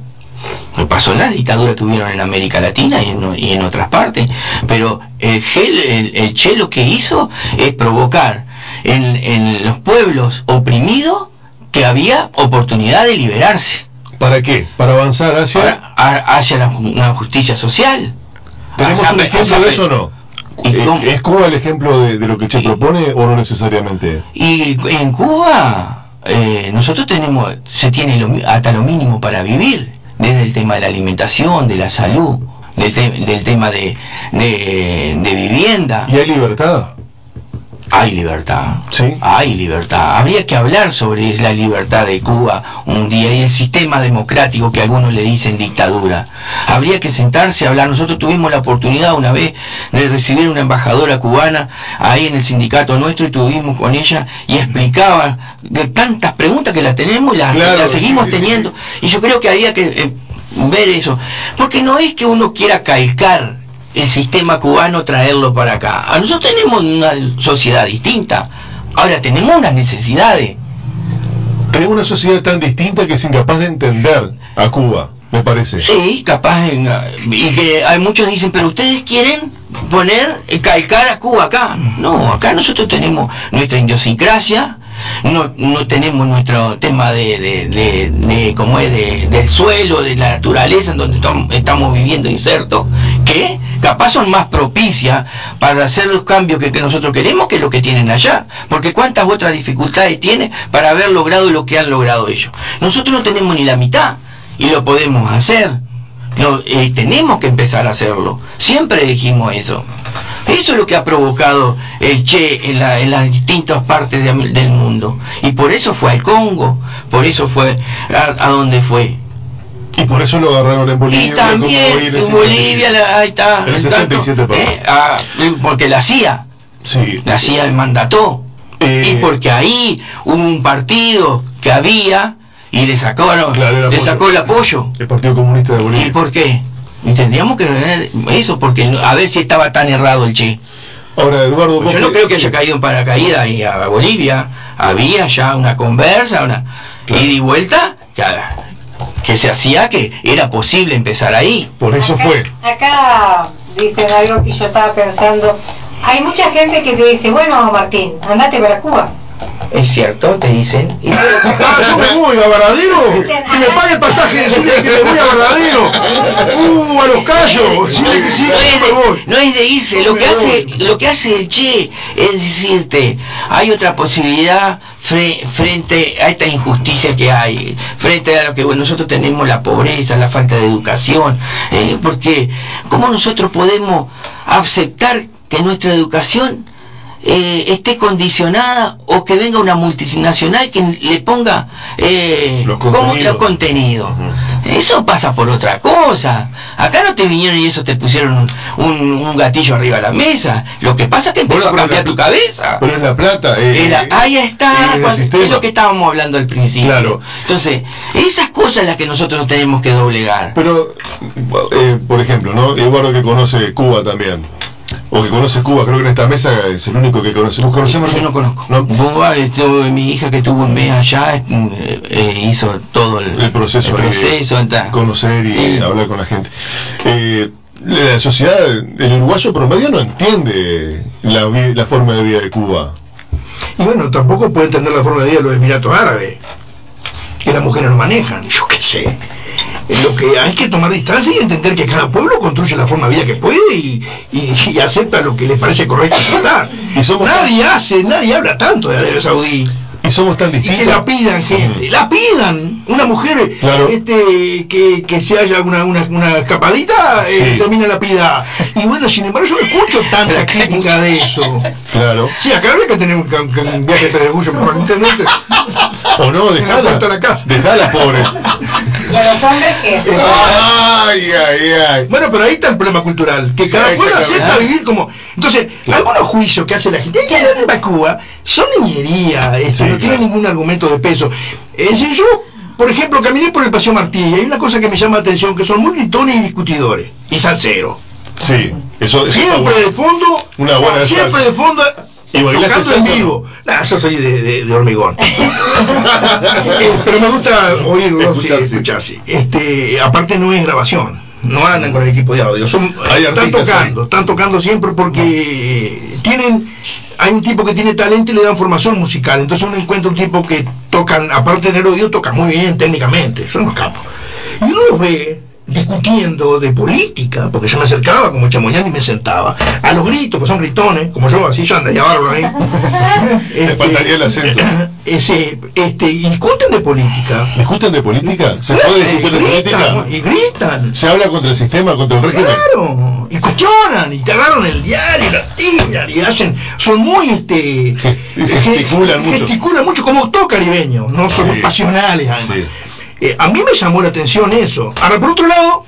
Lo pasó en la dictadura que hubieron en América Latina y en, y en otras partes. Pero el, Gel- el, el Che lo que hizo es provocar en, en los pueblos oprimidos que había oportunidad de liberarse ¿Para qué? ¿Para avanzar hacia...? A- hacia la, una justicia social. ¿Tenemos Hacia- un ejemplo hacia- de eso o no? ¿Es Cuba el ejemplo de, de lo que Che propone o no necesariamente? Y en Cuba eh, nosotros tenemos, se tiene lo hasta lo mínimo para vivir, desde el tema de la alimentación, de la salud, del, te- del tema de, de, de vivienda. ¿Y hay libertad? Hay libertad, Sí. hay libertad. Habría que hablar sobre la libertad de Cuba un día y el sistema democrático que algunos le dicen dictadura. Habría que sentarse a hablar. Nosotros tuvimos la oportunidad una vez de recibir una embajadora cubana ahí en el sindicato nuestro y tuvimos con ella y explicaba de tantas preguntas que las tenemos y las, Claro, las seguimos sí, sí, sí, teniendo. Y yo creo que había que eh, ver eso. Porque no es que uno quiera calcar el sistema cubano, traerlo para acá. A nosotros tenemos una sociedad distinta. Ahora tenemos unas necesidades. Tenemos una sociedad tan distinta que es incapaz de entender a Cuba, me parece. Sí, capaz. en- y que hay muchos dicen, pero ustedes quieren poner, calcar a Cuba acá. No, acá nosotros tenemos nuestra idiosincrasia, no, no tenemos nuestro tema de, de, de, de como es, de, del suelo, de la naturaleza en donde estamos viviendo insertos, que capaz son más propicias para hacer los cambios que, que nosotros queremos que lo que tienen allá. Porque cuántas otras dificultades tiene para haber logrado lo que han logrado ellos. Nosotros no tenemos ni la mitad y lo podemos hacer. No, eh, tenemos que empezar a hacerlo. Siempre dijimos eso. Eso es lo que ha provocado el Che en, la- en las distintas partes de- del mundo. Y por eso fue al Congo, por eso fue a, a donde fue. Y por eso lo agarraron en Bolivia. Y también en Bolivia, la- ahí está. En el el 67 tanto, papá. eh, ah, porque la CIA, Sí. la CIA mandató. Eh, y porque ahí hubo un partido que había y le sacaron, Claro, le apoyo. sacó el apoyo. El Partido Comunista de ¿Y Bolivia. por qué? Y tendríamos que eso, porque a ver si estaba tan errado el Che. Ahora, Eduardo, Pues yo no creo que haya caído en paracaídas y a Bolivia. Había ya una conversa, una Claro. ida y vuelta, que, que se hacía que era posible empezar ahí. Por eso acá, fue. Acá dicen algo que yo estaba pensando. Hay mucha gente que te dice, bueno, Martín, andate para Cuba. Es cierto, te dicen. Y- Ah, yo me voy a Varadero. Que me pague el pasaje, decirle que me voy a Varadero. Uh, a los callos. Decirle que sí, no, es me de, voy. no es de irse, lo que hace, lo que hace el Che es decirte, hay otra posibilidad fre- frente a esta injusticia que hay, frente a lo que bueno, nosotros tenemos la pobreza, la falta de educación, eh, porque ¿cómo nosotros podemos aceptar que nuestra educación eh, esté condicionada o que venga una multinacional que le ponga eh, Los como- contenidos. contenidos. Eso pasa por otra cosa. Acá no te vinieron y eso te pusieron un, un gatillo arriba de la mesa. Lo que pasa es que empezó Bueno, a cambiar la- tu cabeza. Pero es la plata. eh, ahí está, cuando- es lo que estábamos hablando al principio. Claro. Entonces, esas cosas las que nosotros tenemos que doblegar. Pero, eh, por ejemplo, ¿no? Eduardo que conoce Cuba también. O que conoce Cuba, creo que en esta mesa es el único que conoce. ¿Vos conocemos? Yo no conozco. ¿No? Cuba, estuvo- mi hija que tuvo un mes allá eh, eh, hizo todo el, El proceso, el de proceso, está. conocer y Sí. hablar con la gente. Eh, la sociedad, el uruguayo promedio no entiende la, la forma de vida de Cuba. Y bueno, tampoco puede entender la forma de vida de los Emiratos Árabes, que las mujeres no manejan, yo qué sé. Lo que hay que tomar distancia y entender que cada pueblo construye la forma de vida que puede y, y- y acepta lo que le parece correcto aceptar. Y somos nadie hace, nadie habla tanto de Arabia Saudí. Y somos tan Y que distintos. la pidan, gente, la pidan. Una mujer Claro. este que, que se haya una, una, una escapadita, eh, Sí. termina la pida. Y bueno, sin embargo, yo no escucho tanta crítica de eso. Claro. Sí, acá habría que tener un, un- un viaje de pedregullo por internet. O no, dejala. de la casa. Dejala, pobre. Y a los hombres que... ay, ay, ay. Bueno, pero ahí está el problema cultural, que Sí, cada pueblo exactamente. acepta vivir como... Entonces, algunos juicios que hace la gente, que de va a Cuba, son niñería, este, Sí, no tienen claro. ningún argumento de peso. Es decir, yo, por ejemplo, caminé por el Paseo Martí y hay una cosa que me llama la atención, que son muy gritones y discutidores, y salseros. Sí, eso, eso Siempre de fondo, Una buena siempre salsa. de fondo, ¿Y bailaste en vivo. Nah, yo soy de, de- de hormigón. Eh, pero me gusta oírlo, Escuchar, sí, sí. escuchar, sí. Este, aparte no es grabación, no andan con el equipo de audio, son, Hay están tocando, ahí. están tocando siempre porque tienen, hay un tipo que tiene talento y le dan formación musical, entonces uno encuentra un tipo que tocan, aparte de tener oído, toca muy bien técnicamente, son los capos. Y uno los ve discutiendo de política, porque yo me acercaba como chamoyán y me sentaba, a los gritos, que son gritones, como yo, así yo andaría bárbaro ahí. Le faltaría el acento. Ese, este, y discuten de política. ¿Discuten de política? ¿Se puede Eh, discutir de política? Y gritan. ¿Se habla contra el sistema, contra el régimen? Claro, y cuestionan, y te agarran el diario, y la tiran, y hacen, son muy, este, Gesticulan ge- mucho. gesticulan mucho, como todo caribeño, no son Sí. muy pasionales, además. Sí. Eh, a mí me llamó la atención eso. Ahora, por otro lado,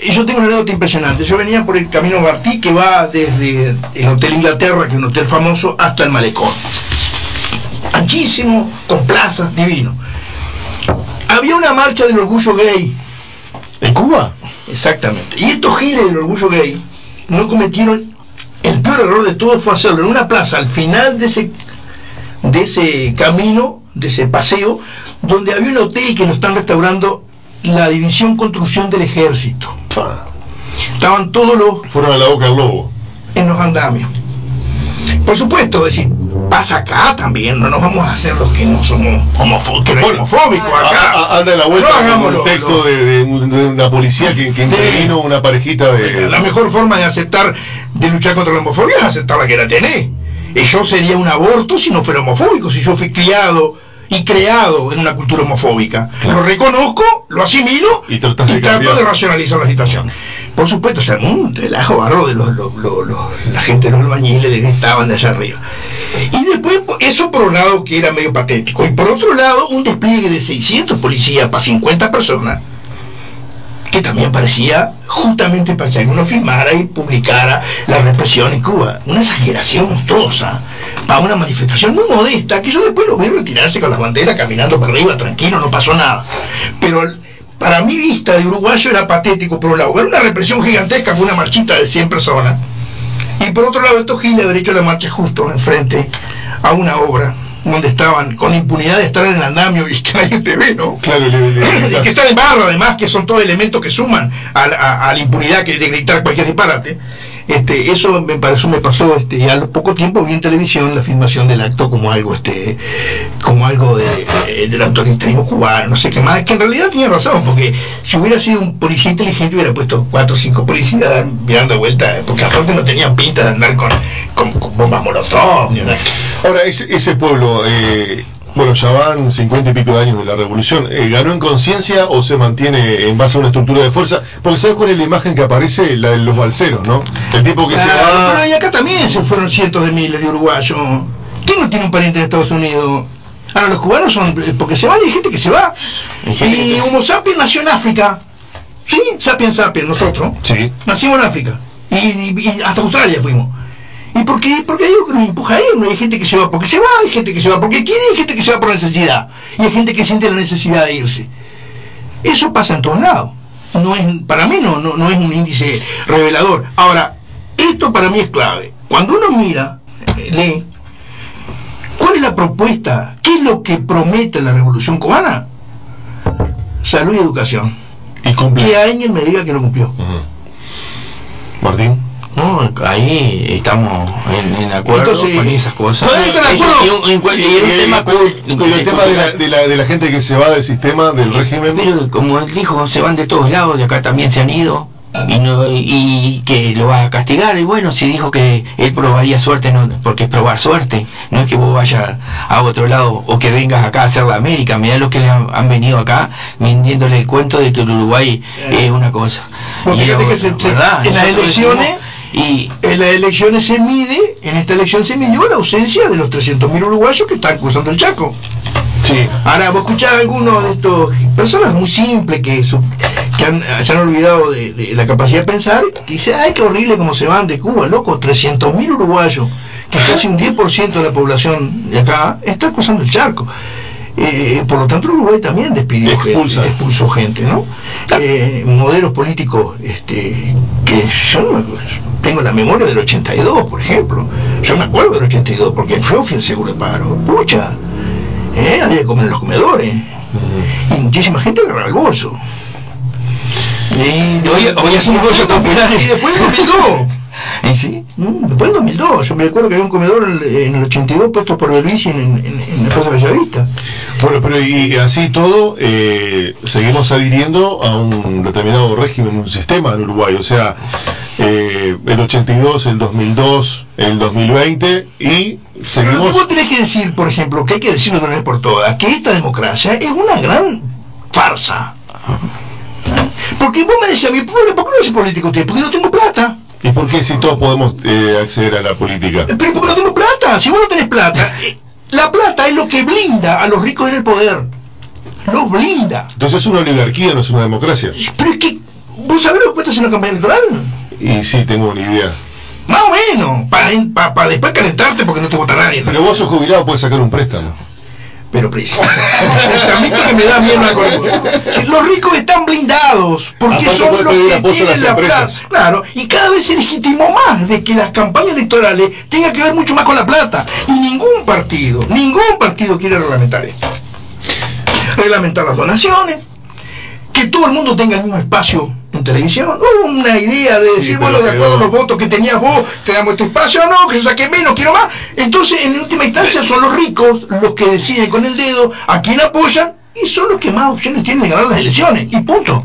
eh, yo tengo una anécdota impresionante. Yo venía por el camino Martí, que va desde el Hotel Inglaterra, que es un hotel famoso, hasta el Malecón. Anchísimo, con plazas, divino. Había una marcha del orgullo gay. ¿En Cuba? Exactamente. Y estos giles del orgullo gay no cometieron el peor error de todos fue hacerlo en una plaza al final de ese de ese camino, de ese paseo, donde había un hotel que lo están restaurando la división construcción del ejército. Estaban todos los Fueron a la boca del lobo. en los andamios. Por supuesto, es decir, pasa acá también, no nos vamos a hacer los que no somos homofóbicos, que no hay homofóbicos acá. A- a- Anda en la vuelta No con lo- texto de una policía que, que intervino una parejita de... La mejor forma de aceptar, de luchar contra la homofobia es aceptar la que la tenés. Y yo sería un aborto si no fuera homofóbico, si yo fui criado y creado en una cultura homofóbica. Lo reconozco, lo asimilo Y trato cambiar. de racionalizar la situación. Por supuesto, se armó un relajo barro de los, los- los- la gente de los albañiles le gritaban de allá arriba. Y después, po- eso por un lado que era medio patético. Y por otro lado, un despliegue de 600 policías para 50 personas que también parecía justamente para que alguno filmara y publicara la represión en Cuba. Una exageración monstruosa para una manifestación muy modesta, que yo después lo vi retirarse con las banderas caminando para arriba, tranquilo, no pasó nada. Pero para mi vista de uruguayo era patético, por un lado, ver una represión gigantesca con una marchita de 100 personas, y por otro lado, estos giles haber hecho la marcha justo enfrente a una obra donde estaban con impunidad de estar en el andamio y que nadie te ve, ¿no? Claro, le- le- y que están en barro además, que son todos elementos que suman a, la- a- a la impunidad que de gritar cualquier disparate. Este, eso me pareció, me pasó, este, al poco tiempo vi en televisión la filmación del acto como algo, este, como algo de, eh, del autoritarismo cubano, no sé qué más, que en realidad tiene razón, porque si hubiera sido un policía inteligente hubiera puesto cuatro o cinco policías mirando vuelta, porque aparte no tenían pinta de andar con, con, con bombas molotov. Ahora, ese, ese pueblo, eh, bueno, ya van cincuenta y pico de años de la revolución, eh, ¿ganó en conciencia o se mantiene en base a una estructura de fuerza? Porque ¿sabes cuál es la imagen que aparece? La de los balseros, ¿no? El tipo que se Claro, va... pero y acá también se fueron cientos de miles de uruguayos. ¿Quién no tiene un pariente en Estados Unidos? Ahora los cubanos son eh, porque se van y hay gente que se va. Y Homo sapiens nació en África. Sí, sapiens sapiens, nosotros. Sí. Nacimos en África. Y, y- y hasta Australia fuimos. ¿Y por qué? Porque hay algo que nos empuja a irnos. Hay gente que se va porque se va, hay gente que se va porque quiere, hay gente que se va por necesidad. Y hay gente que siente la necesidad de irse. Eso pasa en todos lados. No es, para mí no, no, no es un índice revelador. Ahora, esto para mí es clave. Cuando uno mira, eh, lee, ¿cuál es la propuesta? ¿Qué es lo que promete la revolución cubana? Salud y educación. Y cumple. Que alguien me diga que lo cumplió. Martín. No, ahí estamos en, en acuerdo Entonces, con esas cosas. Y un- tema de la, de, la, de la gente que se va del sistema, del régimen... Pero como él dijo, se van de todos lados, de acá también se han ido. Y, no, y que lo va a castigar. Y bueno, si dijo que él probaría suerte, no, porque es probar suerte. No es que vos vayas a otro lado o que vengas acá a hacer la América. Mirá lo que le han, han venido acá vendiéndole el cuento de que el Uruguay es una cosa. Porque Y es que en las elecciones- decimos- y En las elecciones se mide, en esta elección se midió la ausencia de los 300.000 uruguayos que están cruzando el Chaco. Sí. Ahora, vos escuchás a algunos de estos personas muy simples que, su- que han- se han olvidado de, de la capacidad de pensar, que dicen, ay, qué horrible cómo se van de Cuba, loco, 300.000 uruguayos, que casi un 10% de la población de acá está cruzando el charco. Eh, por lo tanto, Uruguay también despidió Expulsa. gente, expulsó gente, ¿no? Eh, modelos políticos este, que yo tengo la memoria del 82, por ejemplo. Yo me acuerdo del 82, porque yo fui el seguro de paro. Pucha, ¿eh? había que comer en los comedores. Y muchísima gente agarraba el bolso. Y, Hoy- hoy hacemos bolsos populares. Y después del 2002. ¿Y sí? Después del 2002, yo me acuerdo que había un comedor en el, en el 82 puesto por Belvisi en, en, en, en la Plaza Bellavista. Bueno, pero y así todo, eh, seguimos adhiriendo a un determinado régimen, un sistema en Uruguay. O sea, eh, el 82, el 2002, el 2020 y Pero seguimos... vos tenés que decir, por ejemplo, que hay que decirlo de una vez por todas, que esta democracia es una gran farsa. Porque vos me decías, a mí, ¿por qué no soy político usted? Porque no tengo plata. ¿Y por qué si todos podemos eh, acceder a la política? Pero porque no tengo plata. Si vos no tenés plata, la plata es lo que blinda a los ricos en el poder. Los blinda. Entonces es una oligarquía, no es una democracia. Pero es que, ¿vos sabés lo que cuesta hacer una campaña electoral? Y sí, tengo una idea. Más o menos, para, para, después calentarte porque no te vota nadie. Pero vos sos jubilado, puedes sacar un préstamo. Pero. Admito que me da miedo. Si Los ricos están blindados porque Aparte son los que tienen la plata. Claro, y cada vez se legitimó más de que las campañas electorales tengan que ver mucho más con la plata. Y ningún partido, ningún partido quiere reglamentar esto. Reglamentar las donaciones, que todo el mundo tenga el mismo espacio televisión. Hubo una idea de decir, Sí, bueno, de acuerdo a los votos que tenías vos, te damos este espacio, no, que yo saqué menos, quiero más. Entonces, en última instancia, son los ricos los que deciden con el dedo a quién apoyan y son los que más opciones tienen de ganar las elecciones. Y punto.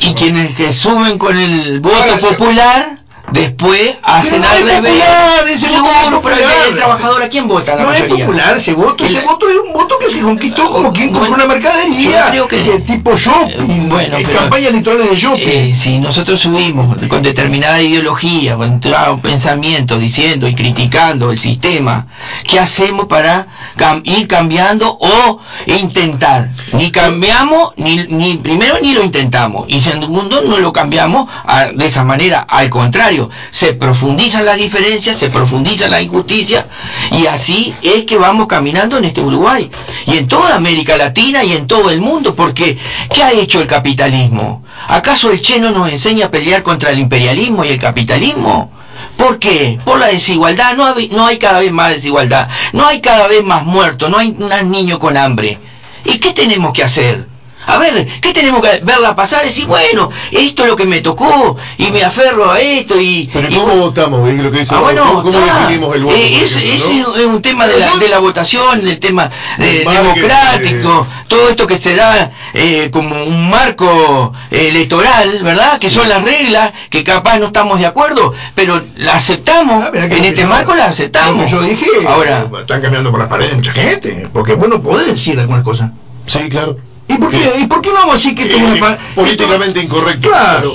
Y quienes que suben con el voto Ahora, popular, después hacen no al es revés. ese No, voto no es pero el- popular. el trabajador, ¿a quién vota la No es popular ese voto, ese voto es un voto que se conquistó como quien Bueno, una mercadería, yo creo que- de tipo shopping, Eh, bueno, eh, pero- campañas electorales de shopping. Eh, si nosotros subimos con determinada ideología, con determinado pensamiento, diciendo y criticando el sistema, ¿qué hacemos para cam- ir cambiando o intentar? Ni cambiamos, ni, ni primero ni lo intentamos, y segundo no lo cambiamos a- de esa manera, al contrario, se profundizan las diferencias, se profundiza la injusticia, y así es que vamos caminando en este Uruguay, y en toda América Latina y en todo el mundo, porque ¿qué ha hecho el capitalismo? ¿Acaso el Che no nos enseña a pelear contra el imperialismo y el capitalismo? ¿Por qué? Por la desigualdad. No hay, no hay cada vez más desigualdad. No hay cada vez más muertos. No hay más niños con hambre. ¿Y qué tenemos que hacer? A ver, ¿qué tenemos que verla pasar? Y decir, bueno, esto es lo que me tocó y me aferro a esto y... Pero y ¿cómo votamos? Es lo que dice Ah, bueno, ¿Cómo, cómo está. definimos el voto? Eh, es, ejemplo, es no? un, un tema de la, de la votación, del tema eh, democrático, todo esto que se da eh, como un marco eh, electoral, ¿verdad? Que son las reglas, que capaz no estamos de acuerdo, pero las aceptamos, Ah, en este yo- marco las Lo aceptamos. yo dije, Ahora, eh, están cambiando por las paredes mucha gente, porque vos no podés decir algunas cosas. Sí, claro. ¿Y por qué? ¿Y por qué no vamos a decir que esto es Eh, una pa- políticamente esto- incorrecto. Claro.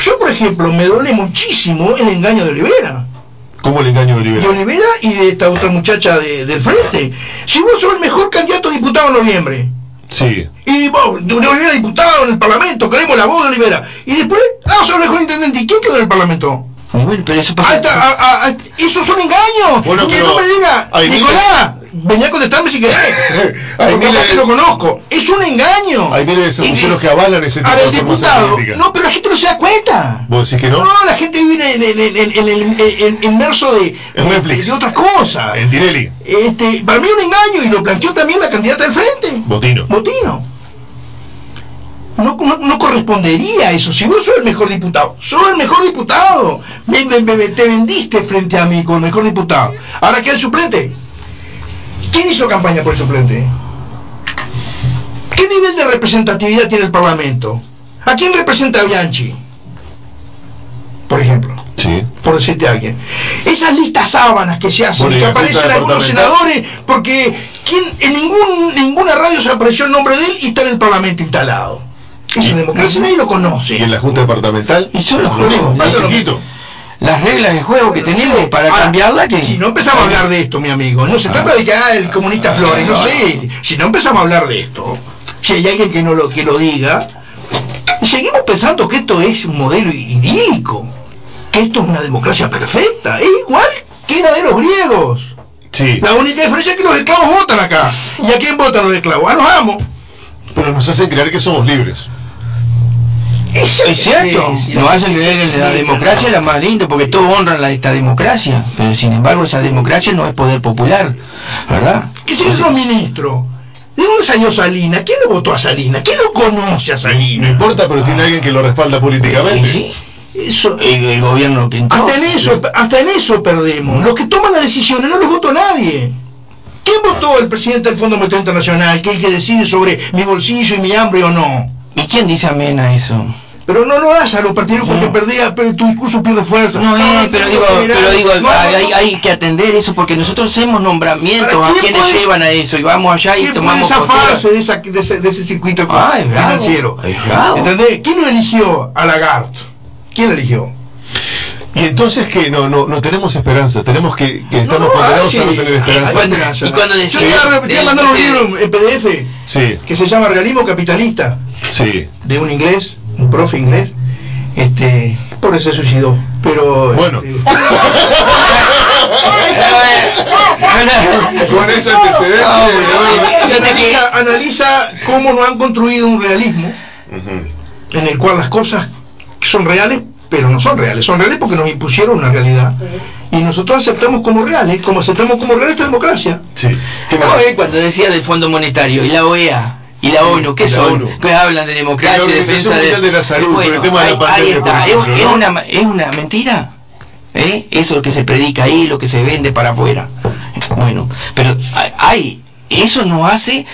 Yo, por ejemplo, me duele muchísimo el engaño de Olivera. ¿Cómo el engaño de De Olivera? Olivera y de esta otra muchacha de- del frente. Si vos sos el mejor candidato a diputado en noviembre, Sí. y vos, de Olivera diputado en el Parlamento, queremos la voz de Olivera, y después, ah, sos el mejor intendente, ¿y quién quedó en el Parlamento? bueno, pero eso pasa... ah, ah, ah, esos son engaños. Bueno, que pero no me diga, Nicolás, venía a contestarme si querés. Hay Porque miles lo conozco. Es un engaño. Hay miles de sanguiceros que avalan ese tipo de diputado. No, pero la gente no se da cuenta. ¿Vos decís que no? No, la gente vive en, en, en, en, en el en- inmerso de, En Netflix. de otras cosas. En Tinelli. Este, para mí es un engaño y lo planteó también la candidata del frente. Botino. Botino. No, no, no correspondería a eso. Si vos sos el mejor diputado, sos el mejor diputado. Me, me- me- te vendiste frente a mí como el mejor diputado. Ahora queda el suplente. ¿Quién hizo campaña por el suplente? ¿Qué nivel de representatividad tiene el Parlamento? ¿A quién representa Bianchi? Por ejemplo Sí. por decirte a alguien. Esas listas sábanas que se hacen, Bueno, que aparecen algunos senadores, porque ¿quién, en ningún, ninguna radio se apareció el nombre de él y está en el Parlamento instalado. Es una democracia, nadie lo conoce. ¿Y en la Junta Departamental? Y son los Lo mismo, juegos, Las reglas de juego que Bueno, tenemos sí. para Ahora, cambiarla que... Si no empezamos a hablar de esto, mi amigo, no se trata de que ah, el comunista Flores, no sé, si no empezamos a hablar de esto, si hay alguien que no lo que lo diga, seguimos pensando que esto es un modelo idílico, que esto es una democracia perfecta, es igual que la de los griegos. Sí. La única diferencia es que los esclavos votan acá. ¿Y a quién votan los esclavos? A los amos. Pero nos hacen creer que somos libres. Eso Es cierto, sí, sí, nos la- hacen creer que la democracia es la más linda porque todos honran la, esta democracia, pero sin embargo esa democracia no es poder popular, ¿verdad? ¿Qué se los ministros? ¿De dónde salió Salina? ¿Quién le votó a Salina? ¿Quién lo conoce a No Salina? importa, pero tiene alguien que lo respalda políticamente. Sí, Eso, el, el gobierno que entró. hasta en eso, hasta en eso perdemos. Los que toman las decisiones no los votó nadie. ¿Quién votó el presidente del Fondo Monetario Internacional? Que es el que decide sobre mi bolsillo y mi hambre o no. ¿Y quién dice amén a eso? Pero no lo hagas a los partidos porque perdía, pero tu discurso pierde fuerza. No, eh, pero digo, pero digo, hay, no. hay que atender eso porque nosotros hacemos nombramientos a ¿quién quienes puede- llevan a eso y vamos allá y ¿Quién puede tomamos zafarse postura. de, esa, de, ese, de ese circuito Ah, es bravo, financiero? ¿Entendés? ¿Quién lo eligió a Lagarde? ¿Quién lo eligió? Y entonces que no, no, no tenemos esperanza, tenemos que, que estamos No, condenados ah, sí. a no tener esperanza. Cuando- y cuando Yo decía- te voy a- te voy a mandar un libro en PDF Sí, que se llama Realismo Capitalista, sí. de un inglés, un profe inglés. Este, por eso se suicidó. Pero. Bueno. este, Con ese antecedente. Que- analiza, analiza cómo no han construido un realismo en el cual las cosas son reales, pero no son reales. Son reales porque nos impusieron una realidad. Y nosotros aceptamos como reales, como aceptamos como real esta democracia. Sí. ¿Qué No, más? cuando decía del Fondo Monetario y la OEA ¿Y la ONU? ¿Qué la son? ONU. Que hablan de democracia, La defensa de... La Salud, por el tema de la pandemia, ahí está. ¿Es, es ¿no? una, ¿Es una mentira? ¿Eh? Eso que se predica ahí, lo que se vende para afuera. Bueno, pero hay... Eso nos hace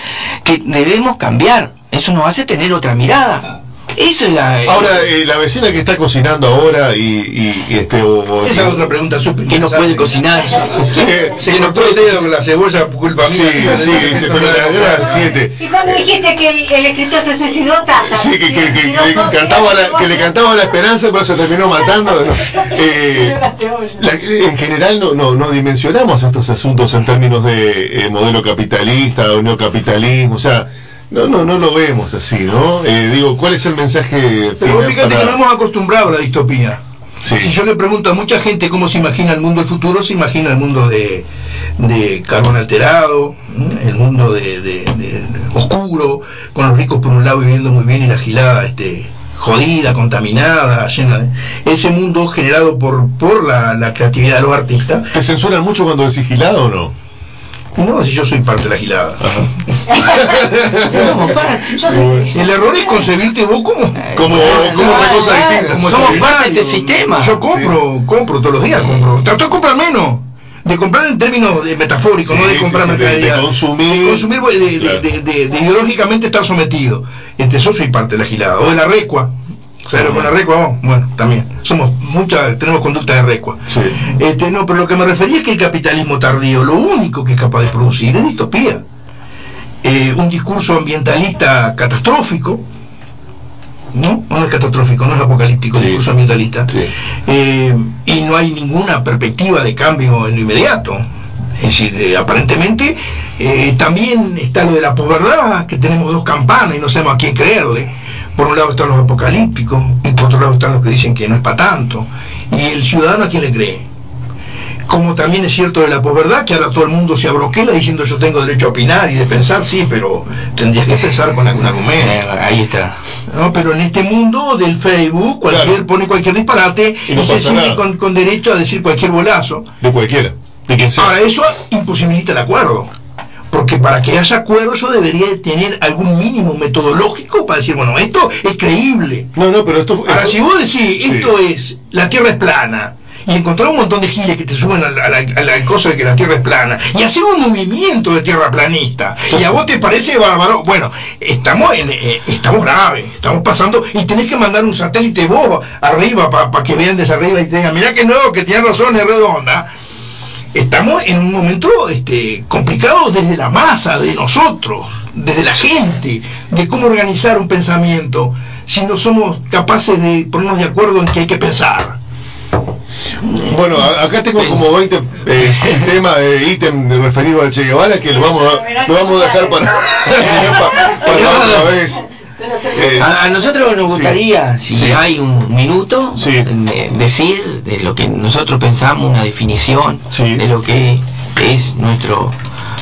que debemos cambiar. Eso nos hace tener otra mirada. Eso es la... Ahora, eh, la vecina que está cocinando ahora y, y- y este... o- o- Esa es otra pregunta súper que no puede cocinar. Se cortó el dedo con la cebolla por culpa Sí, mía. sí, dice, pero la gran siete. Y cuando dijiste que el, el escritor se suicidó, taja. Sí, que, que, que- le cantaba la, que le cantaba la esperanza, pero se terminó matando. ¿no? Eh, la- en general no, no, no dimensionamos estos asuntos en términos de eh, modelo capitalista o neocapitalismo, o sea, no, no, no lo vemos así, ¿no? Eh, digo, ¿cuál es el mensaje Pero fíjate que para- nos hemos acostumbrado a la distopía. Sí. Si yo le pregunto a mucha gente cómo se imagina el mundo del futuro, se imagina el mundo de, de carbón alterado, el mundo de, de- de- oscuro, con los ricos por un lado viviendo muy bien y la gilada este, jodida, contaminada, llena de... Ese mundo generado por, por la, la creatividad de los artistas. ¿Te censuran mucho cuando decís gilado o no? No, si yo soy parte de la gilada. Somos parte. Yo soy- El error es concebirte vos como, Como, como otra cosa claro. distinta. como Somos extraordinario. parte de este sistema. Yo compro, compro todos los días, compro. Trato de comprar menos. De comprar en términos de metafóricos, Sí, no de comprar sí, de- mercadería. de consumir. De consumir, de, de- Claro. de- de- de ideológicamente estar sometido. Este, yo soy parte de la gilada. O de la recua. ¿Sabes lo que es la recua? Bueno, también. Somos muchas, tenemos conducta de recua. Sí. Este, no, pero lo que me refería es que el capitalismo tardío, lo único que es capaz de producir es distopía. Eh, un discurso ambientalista catastrófico, ¿no? No es catastrófico, no es apocalíptico, Sí. el discurso ambientalista. Sí. Eh, y no hay ninguna perspectiva de cambio en lo inmediato. Es decir, eh, aparentemente también está lo de la posverdad, que tenemos dos campanas y no sabemos a quién creerle. Por un lado están los apocalípticos y por otro lado están los que dicen que no es para tanto. Y el ciudadano a quién le cree. Como también es cierto de la posverdad, que ahora todo el mundo se abroquela diciendo yo tengo derecho a opinar y de pensar, sí, pero tendrías que pensar con algún argumento. Eh, ahí está. ¿no? Pero en este mundo del Facebook, cualquier Claro. pone cualquier disparate Y se siente con, con derecho a decir cualquier bolazo. De cualquiera, de quien sea. Ahora, eso imposibilita el acuerdo. Porque para que haya acuerdo yo debería de tener algún mínimo metodológico para decir, bueno, esto es creíble. no, no, pero esto... Ahora, esto- si vos decís, esto es, la Tierra es plana, y encontrar un montón de giles que te suben a la, a la- a la cosa de que la Tierra es plana, y hacer un movimiento de tierra planista, y a vos te parece bárbaro, bueno, estamos en, eh, estamos graves, estamos pasando, y tenés que mandar un satélite vos arriba para que vean desde arriba y te digan, mirá que no, que tiene razón, es redonda. Estamos en un momento este, complicado desde la masa, de nosotros, desde la gente, de cómo organizar un pensamiento, si no somos capaces de ponernos de acuerdo en que hay que pensar. Bueno, a- acá tengo como 20 eh, temas, eh, ítem de- referido al Che Guevara que lo vamos a, lo vamos a dejar para, para, para otra vez. Eh, A, a nosotros nos sí. gustaría, si Sí. hay un minuto, Sí. de- decir de lo que nosotros pensamos, una definición de lo que es nuestro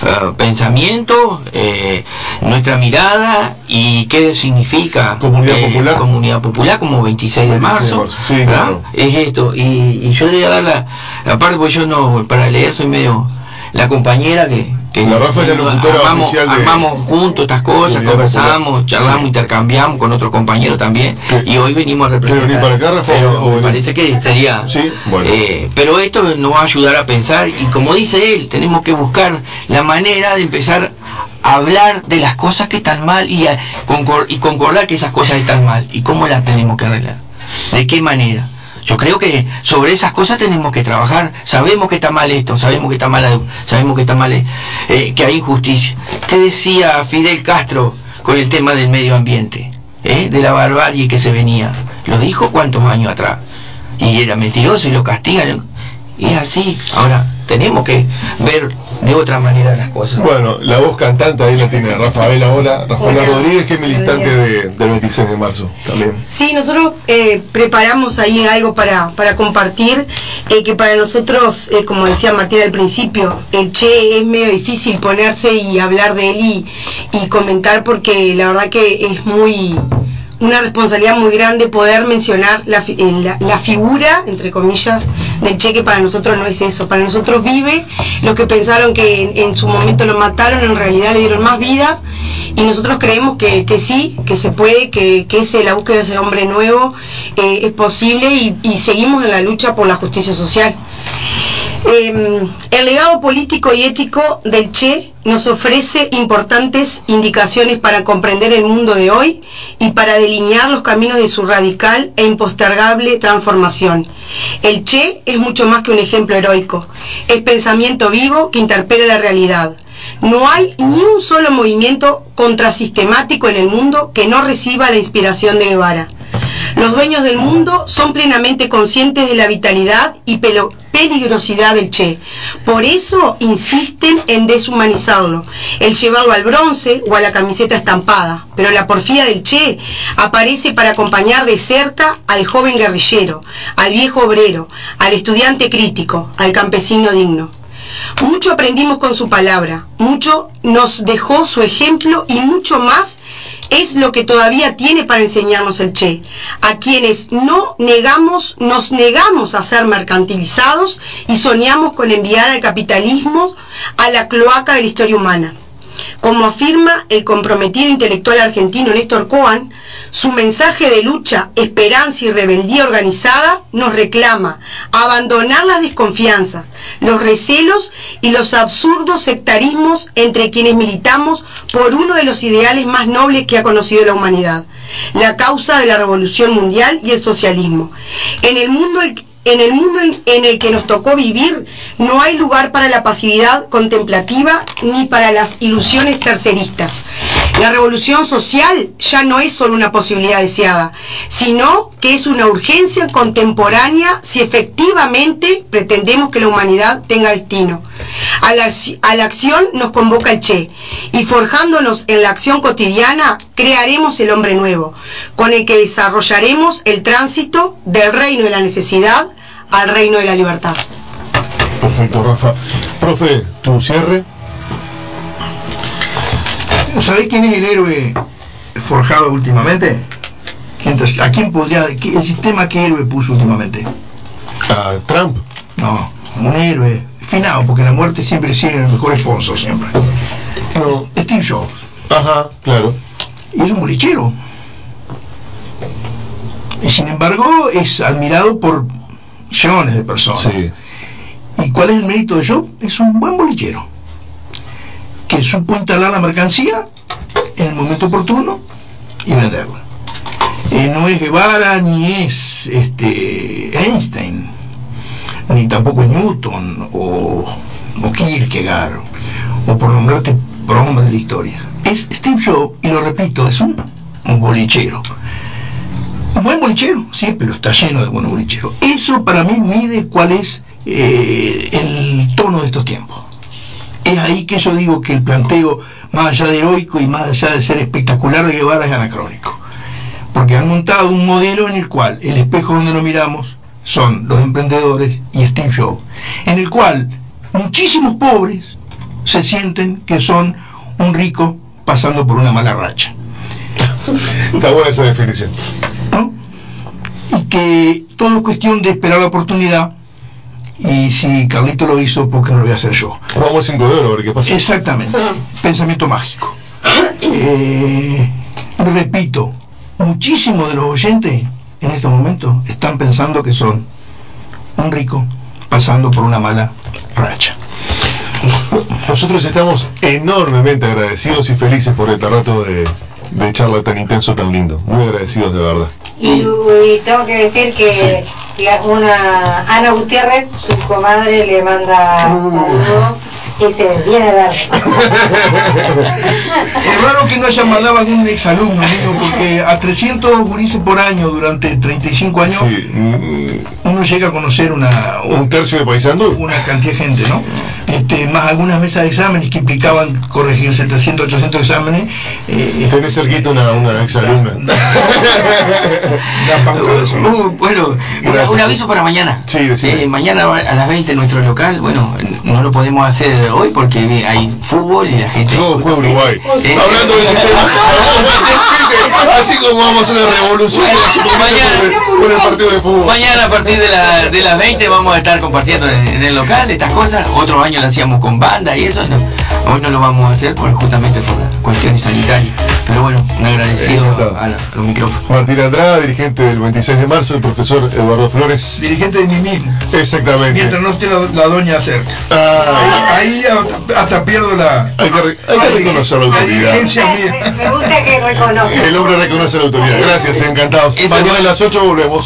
eh, pensamiento, eh, nuestra mirada y qué significa Comunidad eh, popular. comunidad popular como 26 de 26 de marzo, es esto y, y yo le voy a dar la aparte porque yo no para leer soy medio la compañera que, que La Rafa es la locutora armamos, oficial de- armamos juntos estas cosas, conversamos, Popular. charlamos, Sí. intercambiamos con otro compañero también ¿Qué? y hoy venimos a representar. venir para acá, Rafa, Pero me parece que sería. Sí, bueno. eh, pero esto nos va a ayudar a pensar y como dice él, tenemos que buscar la manera de empezar a hablar de las cosas que están mal y, a concor- y concordar que esas cosas están mal y cómo las tenemos que arreglar. ¿De qué manera? Yo creo que sobre esas cosas tenemos que trabajar. Sabemos que está mal esto, sabemos que está mal, sabemos que está mal, eh, que hay injusticia. ¿Qué decía Fidel Castro con el tema del medio ambiente? ¿Eh? De la barbarie que se venía. Lo dijo cuántos años atrás. Y era mentiroso y lo castigan. Y es así. Ahora, tenemos que ver de otra manera las cosas. Bueno, la voz cantante ahí la tiene Rafaela ahora, Rafaela Hola. Rodríguez, que es militante de- del 26 de marzo también. Sí, nosotros eh, preparamos ahí algo para, para compartir, eh, que para nosotros, eh, como decía Martín al principio, el Che es medio difícil ponerse y hablar de él y, y comentar porque la verdad que es muy una responsabilidad muy grande poder mencionar la, eh, la, figura, entre comillas, del Che que para nosotros no es eso, para nosotros vive, los que pensaron que en, su momento lo mataron en realidad le dieron más vida y nosotros creemos que, que sí, que se puede, que, que la búsqueda de ese hombre nuevo eh, es posible y seguimos en la lucha por la justicia social. Eh, el legado político y ético del Che nos ofrece importantes indicaciones para comprender el mundo de hoy y para delinear los caminos de su radical e impostergable transformación. El Che es mucho más que un ejemplo heroico, es pensamiento vivo que interpela la realidad. No hay ni un solo movimiento contrasistemático en el mundo que no reciba la inspiración de Guevara. Los dueños del mundo son plenamente conscientes de la vitalidad y pelo- peligrosidad del Che. Por eso insisten en deshumanizarlo, el llevarlo al bronce o a la camiseta estampada. Pero la porfía del Che aparece para acompañar de cerca al joven guerrillero, al viejo obrero, al estudiante crítico, al campesino digno. Mucho aprendimos con su palabra, mucho nos dejó su ejemplo y mucho más es lo que todavía tiene para enseñarnos el Che, a quienes no negamos, nos negamos a ser mercantilizados y soñamos con enviar al capitalismo a la cloaca de la historia humana. Como afirma el comprometido intelectual argentino Néstor Coan, su mensaje de lucha, esperanza y rebeldía organizada nos reclama abandonar las desconfianzas, los recelos y los absurdos sectarismos entre quienes militamos por uno de los ideales más nobles que ha conocido la humanidad, la causa de la revolución mundial y el socialismo. En el mundo en el mundo en el que nos tocó vivir no hay lugar para la pasividad contemplativa ni para las ilusiones terceristas. La revolución social ya no es solo una posibilidad deseada, sino que es una urgencia contemporánea si efectivamente pretendemos que la humanidad tenga destino. A la, a la acción nos convoca el Che y forjándonos en la acción cotidiana crearemos el hombre nuevo, con el que desarrollaremos el tránsito del reino de la necesidad al reino de la libertad. Perfecto, Rafa. Profe, tu cierre. ¿Sabés quién es el héroe forjado últimamente? ¿Quién te- ¿A quién podría, el sistema qué héroe puso últimamente? A Trump. No, un héroe finado, porque la muerte siempre sigue el mejor sponsor, siempre. Pero Steve Jobs. Ajá, claro. Y es un bolichero. Y sin embargo es admirado por millones de personas. Sí. ¿Y cuál es el mérito de Job? Es un buen bolichero. Que supo instalar la mercancía en el momento oportuno y venderla. No es Guevara ni es este Einstein, ni tampoco es Newton o, o Kierkegaard, o por nombrarte pronombres de la historia. Es Steve Jobs, y lo repito, es un, un bolichero. Un buen bolichero, sí, pero está lleno de buenos bolicheros. Eso para mí mide cuál es eh, el tono de estos tiempos. Es ahí que yo digo que el planteo, más allá de heroico y más allá de ser espectacular de Guevara, es anacrónico. Porque han montado un modelo en el cual el espejo donde nos miramos son los emprendedores y Steve Jobs, en el cual muchísimos pobres se sienten que son un rico pasando por una mala racha. Está buena esa definición. ¿no? Y que todo es cuestión de esperar la oportunidad. Y si Carlito lo hizo, ¿por qué no lo voy a hacer yo? Jugamos el 5 de oro, a ver qué pasa. Exactamente. Pensamiento mágico. Eh, repito, muchísimos de los oyentes en estos momentos están pensando que son un rico pasando por una mala racha. Nosotros estamos enormemente agradecidos y felices por este rato de, de charla tan intenso, tan lindo. Muy agradecidos de verdad. Y, y tengo que decir que la- una Ana Gutiérrez, su comadre, le manda saludos y se. Es raro que no hayan mandado algún exalumno mío, porque a 300 gurises por año durante 35 años Sí, mm, uno llega a conocer una, un tercio de paisandú. una cantidad de gente, ¿no? Este, más algunas mesas de exámenes que implicaban corregir 700, 800 exámenes. eh, Tenés cerquita una, una ex alumna. da pauta de eso. Uh, bueno, un- Gracias. un aviso para mañana. Sí. Eh, mañana a las 20 en nuestro local, bueno, no lo podemos hacer hoy porque hay fútbol y la gente... Yo juego Uruguay. Eh, Hablando de sistema. Así como vamos a una revolución mañana, por, por el partido de fútbol. Mañana a partir de, la, de las 20 vamos a estar compartiendo en, en el local estas cosas. Otros años lo hacíamos con banda y eso. No, hoy no lo vamos a hacer por, justamente por las cuestiones sanitarias. Pero bueno, un agradecido a, a, la- a los micrófonos. Martín Andrada, dirigente del 26 de marzo, el profesor Eduardo Flores. Dirigente de mismo. Exactamente. Mientras no esté la, la doña cerca. Ah, Ahí hasta, hasta pierdo la, hay, que, hay que reconocer la la autoridad. Me, me gusta que reconozca. El hombre reconoce la autoridad. Gracias, encantados. Mañana a las 8 volvemos.